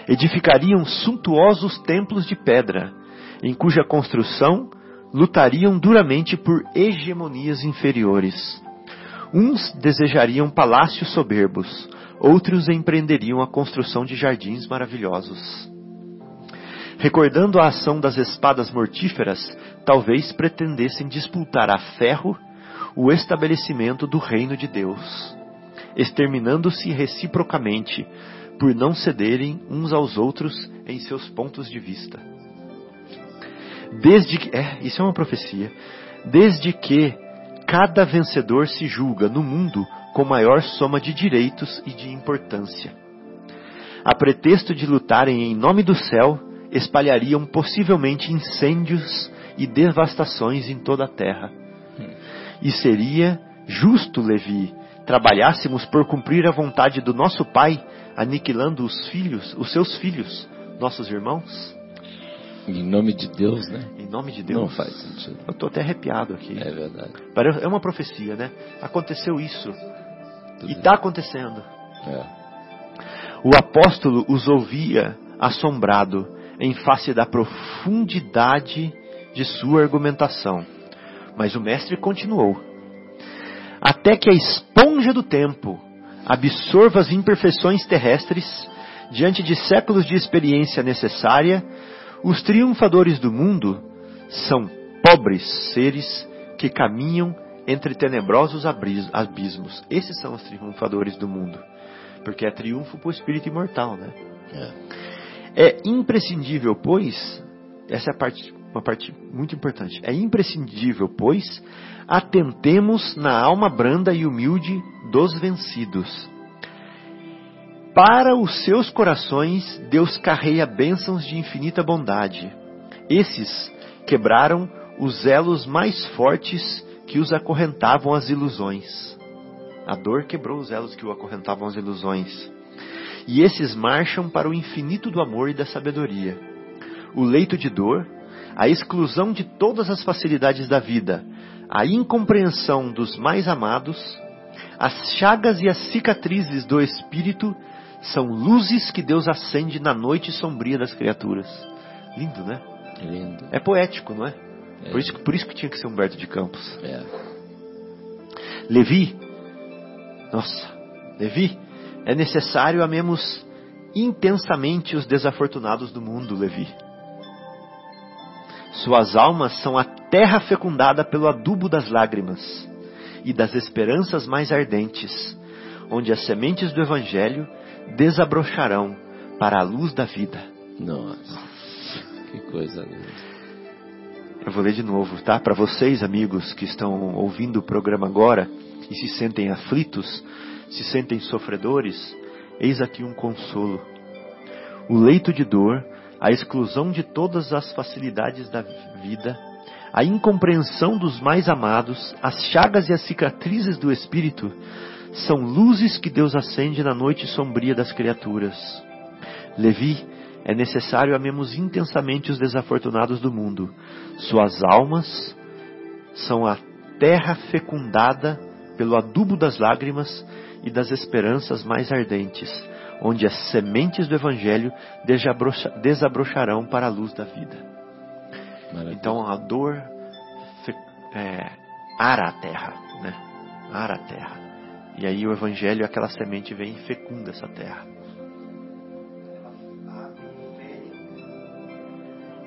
Edificariam suntuosos templos de pedra, em cuja construção lutariam duramente por hegemonias inferiores. Uns desejariam palácios soberbos, outros empreenderiam a construção de jardins maravilhosos. Recordando a ação das espadas mortíferas, talvez pretendessem disputar a ferro o estabelecimento do reino de Deus, exterminando-se reciprocamente por não cederem uns aos outros em seus pontos de vista. Desde que, é, isso é uma profecia. Desde que cada vencedor se julga no mundo com maior soma de direitos e de importância. A pretexto de lutarem em nome do céu, espalhariam possivelmente incêndios e devastações em toda a terra. E seria justo, Levi, trabalhássemos por cumprir a vontade do nosso Pai, aniquilando os filhos, os seus filhos, nossos irmãos? Em nome de Deus, né? Em nome de Deus. Não faz sentido. Eu estou até arrepiado aqui. É verdade. É uma profecia, né? Aconteceu isso. Tudo E está acontecendo. É. O apóstolo os ouvia assombrado em face da profundidade de sua argumentação. Mas o mestre continuou. Até que a esponja do tempo absorva as imperfeições terrestres, diante de séculos de experiência necessária, os triunfadores do mundo são pobres seres que caminham entre tenebrosos abismos. Esses são os triunfadores do mundo. Porque é triunfo para o espírito imortal, né? É. É imprescindível, pois, essa é a parte, uma parte muito importante. É imprescindível, pois, atentemos na alma branda e humilde dos vencidos. Para os seus corações, Deus carreia bênçãos de infinita bondade. Esses quebraram os elos mais fortes que os acorrentavam às ilusões. A dor quebrou os elos que o acorrentavam às ilusões. E esses marcham para o infinito do amor e da sabedoria. O leito de dor, a exclusão de todas as facilidades da vida, a incompreensão dos mais amados, as chagas e as cicatrizes do espírito são luzes que Deus acende na noite sombria das criaturas. Lindo, né? Lindo. É poético, não é? É. Por, isso, por isso que tinha que ser Humberto de Campos. É. Levi, nossa, Levi, é necessário amemos intensamente os desafortunados do mundo, Levi. Suas almas são a terra fecundada pelo adubo das lágrimas e das esperanças mais ardentes, onde as sementes do Evangelho desabrocharão para a luz da vida. Nossa. Que coisa linda. Eu vou ler de novo, tá? Para vocês, amigos que estão ouvindo o programa agora e se sentem aflitos, se sentem sofredores, eis aqui um consolo. O leito de dor, a exclusão de todas as facilidades da vida, a incompreensão dos mais amados, as chagas e as cicatrizes do espírito, são luzes que Deus acende na noite sombria das criaturas. Levi, é necessário amemos intensamente os desafortunados do mundo. Suas almas são a terra fecundada pelo adubo das lágrimas e das esperanças mais ardentes, onde as sementes do Evangelho desabrocha- desabrocharão para a luz da vida. Maravilha. Então a dor é, ara a terra, né? Ara a terra. E aí o Evangelho, aquela semente vem e fecunda essa terra.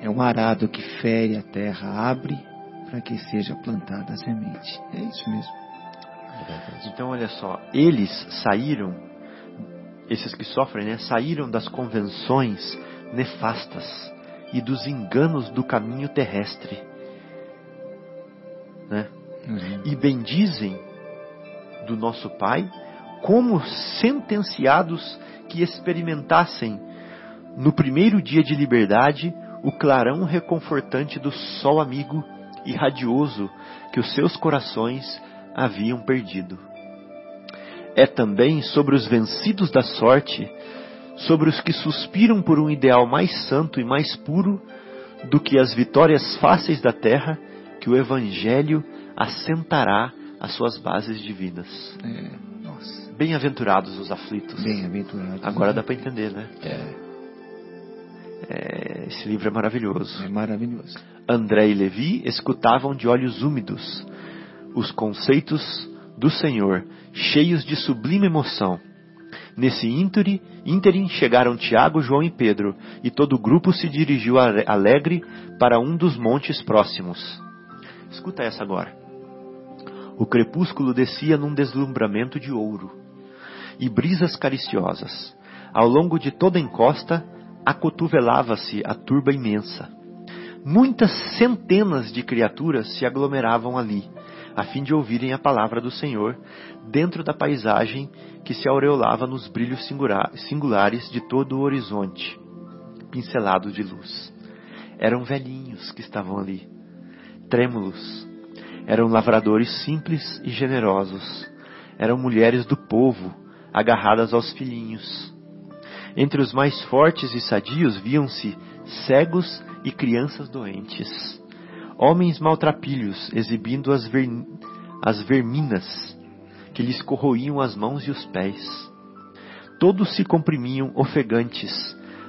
É um arado que fere a terra, abre para que seja plantada a semente. É isso mesmo. Então, olha só, eles saíram, esses que sofrem, né, saíram das convenções nefastas e dos enganos do caminho terrestre, né? E bendizem do nosso Pai como sentenciados que experimentassem no primeiro dia de liberdade o clarão reconfortante do sol amigo e radioso que os seus corações haviam perdido. É também sobre os vencidos da sorte, sobre os que suspiram por um ideal mais santo e mais puro do que as vitórias fáceis da terra, que o Evangelho assentará as suas bases divinas. É, Bem-aventurados os aflitos. bem-aventurado. Agora dá para entender, né? É. É, esse livro é maravilhoso. É maravilhoso. André e Levi escutavam de olhos úmidos os conceitos do Senhor, cheios de sublime emoção. Nesse ínterim chegaram Tiago, João e Pedro, e todo o grupo se dirigiu ale- alegre para um dos montes próximos. Escuta essa agora. O crepúsculo descia num deslumbramento de ouro. E brisas cariciosas. Ao longo de toda a encosta, acotovelava-se a turba imensa. Muitas centenas de criaturas se aglomeravam ali, a fim de ouvirem a palavra do Senhor, dentro da paisagem que se aureolava nos brilhos singulares de todo o horizonte, pincelado de luz. Eram velhinhos que estavam ali, trêmulos. Eram lavradores simples e generosos. Eram mulheres do povo, agarradas aos filhinhos. Entre os mais fortes e sadios viam-se cegos e crianças doentes. Homens maltrapilhos exibindo as, ver... as verminas que lhes corroíam as mãos e os pés. Todos se comprimiam ofegantes.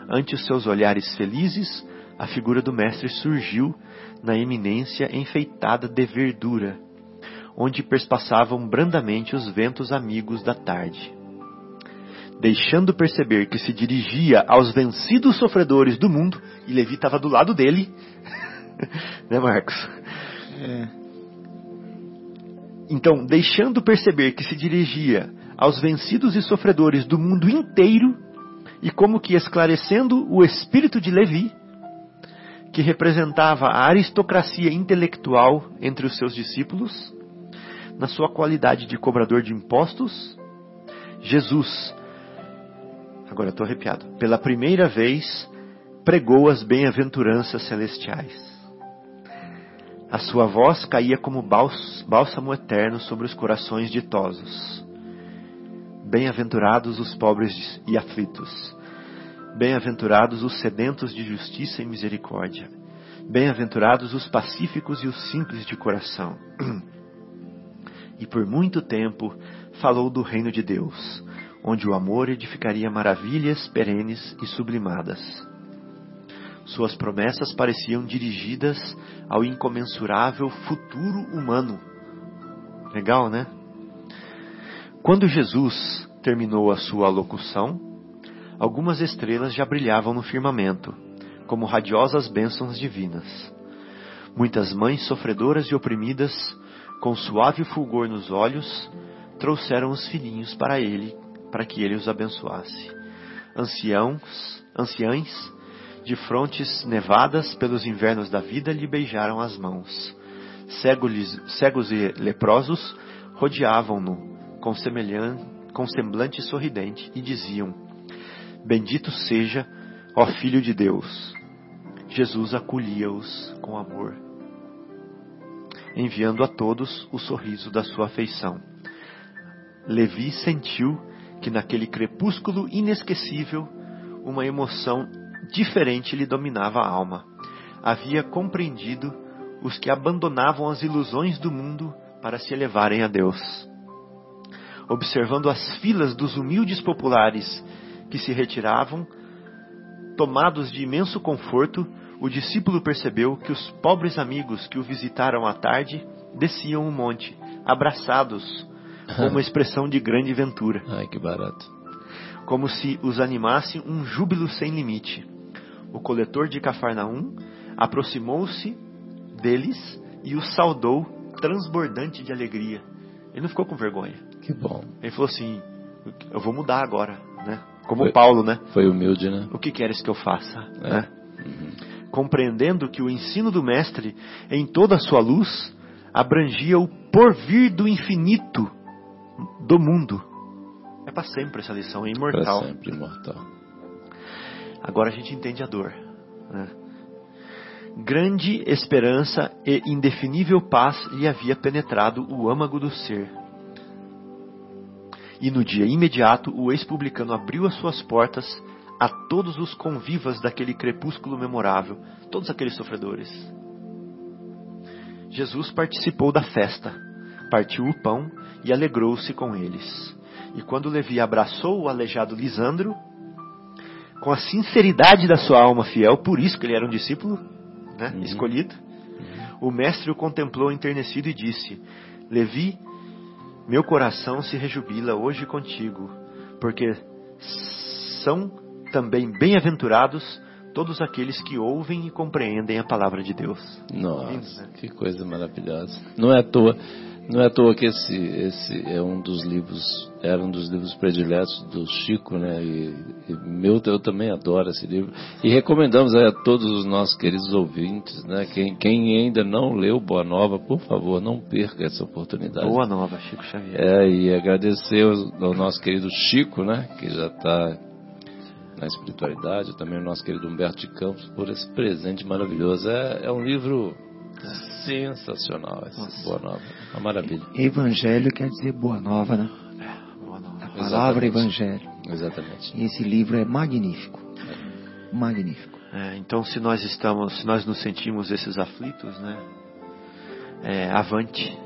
Ante os seus olhares felizes, a figura do Mestre surgiu na eminência enfeitada de verdura, onde perspassavam brandamente os ventos amigos da tarde. Deixando perceber que se dirigia aos vencidos sofredores do mundo, e Levi estava do lado dele, *laughs* né, Marcos? É. Então, deixando perceber que se dirigia aos vencidos e sofredores do mundo inteiro, e como que esclarecendo o espírito de Levi, que representava a aristocracia intelectual entre os seus discípulos, na sua qualidade de cobrador de impostos, Jesus, agora estou arrepiado, pela primeira vez pregou as bem-aventuranças celestiais. A sua voz caía como bálsamo eterno sobre os corações ditosos. Bem-aventurados os pobres e aflitos. Bem-aventurados os sedentos de justiça e misericórdia. Bem-aventurados os pacíficos e os simples de coração. E por muito tempo falou do reino de Deus, onde o amor edificaria maravilhas perenes e sublimadas. Suas promessas pareciam dirigidas ao incomensurável futuro humano. Legal, né? Quando Jesus terminou a sua locução, algumas estrelas já brilhavam no firmamento, como radiosas bênçãos divinas. Muitas mães sofredoras e oprimidas, com suave fulgor nos olhos, trouxeram os filhinhos para ele, para que ele os abençoasse. Anciãos, anciães, de frontes nevadas pelos invernos da vida, lhe beijaram as mãos. Cegos, cegos e leprosos rodeavam-no com, com semblante sorridente e diziam: Bendito seja, ó Filho de Deus. Jesus acolhia-os com amor, enviando a todos o sorriso da sua afeição. Levi sentiu que naquele crepúsculo inesquecível uma emoção diferente lhe dominava a alma. Havia compreendido os que abandonavam as ilusões do mundo para se elevarem a Deus. Observando as filas dos humildes populares que se retiravam, tomados de imenso conforto, o discípulo percebeu que os pobres amigos que o visitaram à tarde desciam o monte, abraçados, *laughs* com uma expressão de grande ventura. Ai, que barato. Como se os animasse um júbilo sem limite. O coletor de Cafarnaum aproximou-se deles e os saudou transbordante de alegria. Ele não ficou com vergonha. Que bom. Ele falou assim: Eu vou mudar agora, né? Como foi, Paulo, né? Foi humilde, né? O que queres que eu faça? É. Né? Uhum. Compreendendo que o ensino do Mestre, em toda a sua luz, abrangia o porvir do infinito do mundo. É para sempre essa lição, é imortal. Para sempre imortal. Agora a gente entende a dor. Né? Grande esperança e indefinível paz lhe havia penetrado o âmago do ser e no dia imediato o ex-publicano abriu as suas portas a todos os convivas daquele crepúsculo memorável, todos aqueles sofredores. Jesus participou da festa, partiu o pão e alegrou-se com eles. E quando Levi abraçou o aleijado Lisandro, com a sinceridade da sua alma fiel, por isso que ele era um discípulo né, uhum. escolhido, uhum. o mestre o contemplou enternecido e disse: Levi, meu coração se rejubila hoje contigo, porque são também bem-aventurados todos aqueles que ouvem e compreendem a palavra de Deus. Nossa, Lindo, né? que coisa maravilhosa. Não é à toa, Não é à toa que esse, esse é um dos livros, era um dos livros prediletos do Chico, né? E, e meu, eu também adoro esse livro. E recomendamos a todos os nossos queridos ouvintes, né? Quem, quem ainda não leu Boa Nova, por favor, não perca essa oportunidade. Boa Nova, Chico Xavier. É, e agradecer ao, ao nosso querido Chico, né? Que já está na espiritualidade, também ao nosso querido Humberto de Campos por esse presente maravilhoso. É, é um livro sensacional, essa Boa Nova. Uma maravilha. Evangelho quer dizer boa nova, né? Palavra Exatamente. Evangelho. Exatamente. E esse livro é magnífico. Magnífico. É, então, se nós estamos, se nós nos sentimos esses aflitos, né? É, avante,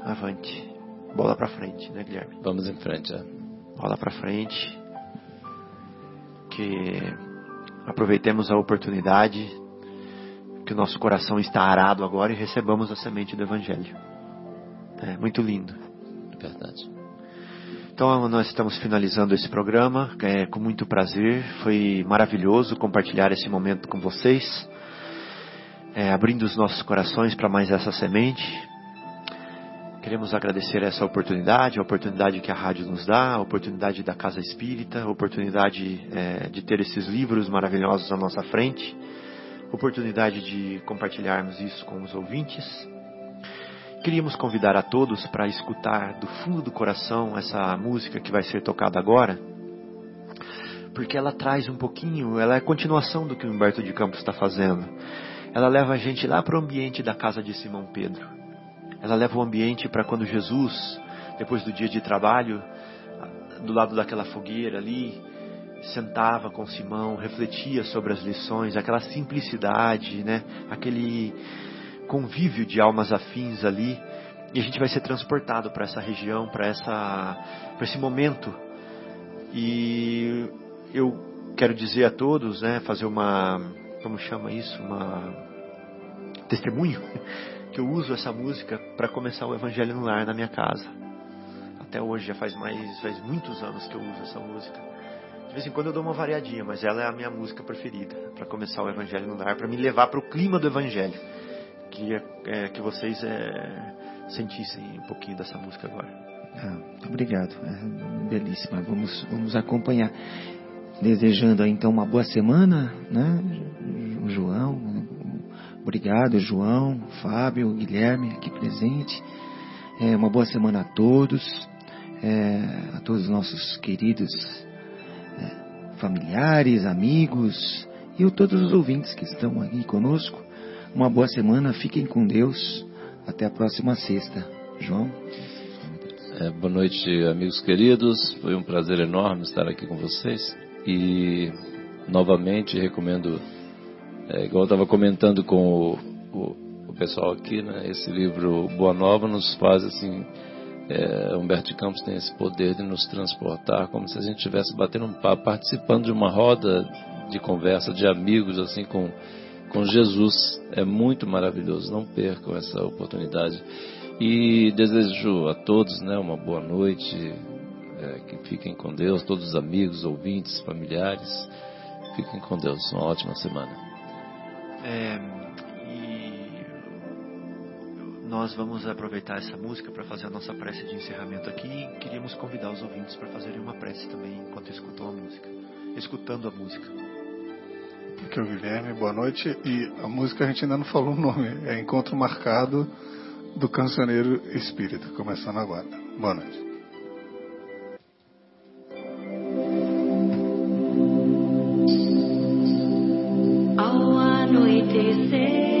avante, bola para frente, né, Guilherme? Vamos em frente. É. Bola para frente. Que aproveitemos a oportunidade que o nosso coração está arado agora e recebamos a semente do Evangelho. É muito lindo. Verdade. Então nós estamos finalizando esse programa é, com muito prazer. Foi maravilhoso compartilhar esse momento com vocês, é, abrindo os nossos corações para mais essa semente. Queremos agradecer essa oportunidade, a oportunidade que a rádio nos dá, a oportunidade da Casa Espírita, a oportunidade é, de ter esses livros maravilhosos à nossa frente, oportunidade de compartilharmos isso com os ouvintes. Queríamos convidar a todos para escutar do fundo do coração essa música que vai ser tocada agora, porque ela traz um pouquinho, ela é continuação do que o Humberto de Campos está fazendo. Ela leva a gente lá para o ambiente da casa de Simão Pedro. Ela leva o ambiente para quando Jesus, depois do dia de trabalho, do lado daquela fogueira ali, sentava com Simão, refletia sobre as lições, aquela simplicidade, né? Aquele convívio de almas afins ali, e a gente vai ser transportado para essa região, para esse momento. E eu quero dizer a todos, né, fazer uma como chama isso, uma testemunho *laughs* que eu uso essa música para começar o evangelho no lar na minha casa. Até hoje já faz mais faz muitos anos que eu uso essa música. De vez em quando eu dou uma variadinha, mas ela é a minha música preferida para começar o evangelho no lar, para me levar para o clima do evangelho. Queria é, que vocês é, sentissem um pouquinho dessa música agora. Ah, obrigado. É belíssima. Vamos, vamos acompanhar. Desejando então uma boa semana, né? O João, obrigado, João, Fábio, Guilherme aqui presente. É, uma boa semana a todos, é, a todos os nossos queridos é, familiares, amigos e a todos os ouvintes que estão aqui conosco. Uma boa semana, fiquem com Deus. Até a próxima sexta. João? É, boa noite, amigos queridos. Foi um prazer enorme estar aqui com vocês. E novamente recomendo, é, igual eu estava comentando com o, o, o, pessoal aqui, né, esse livro Boa Nova nos faz assim. É, Humberto de Campos tem esse poder de nos transportar como se a gente estivesse batendo um papo, participando de uma roda de conversa de amigos, assim, com, com Jesus. É muito maravilhoso. Não percam essa oportunidade. E desejo a todos né, uma boa noite, é, que fiquem com Deus, todos os amigos, ouvintes, familiares. Fiquem com Deus. Uma ótima semana. É, e nós vamos aproveitar essa música para fazer a nossa prece de encerramento aqui. E queríamos convidar os ouvintes para fazerem uma prece também enquanto escutam a música, escutando a música. Aqui é o Guilherme, boa noite. E a música a gente ainda não falou o nome, é Encontro Marcado do Cancioneiro Espírito, começando agora. Boa noite. Ao anoitecer.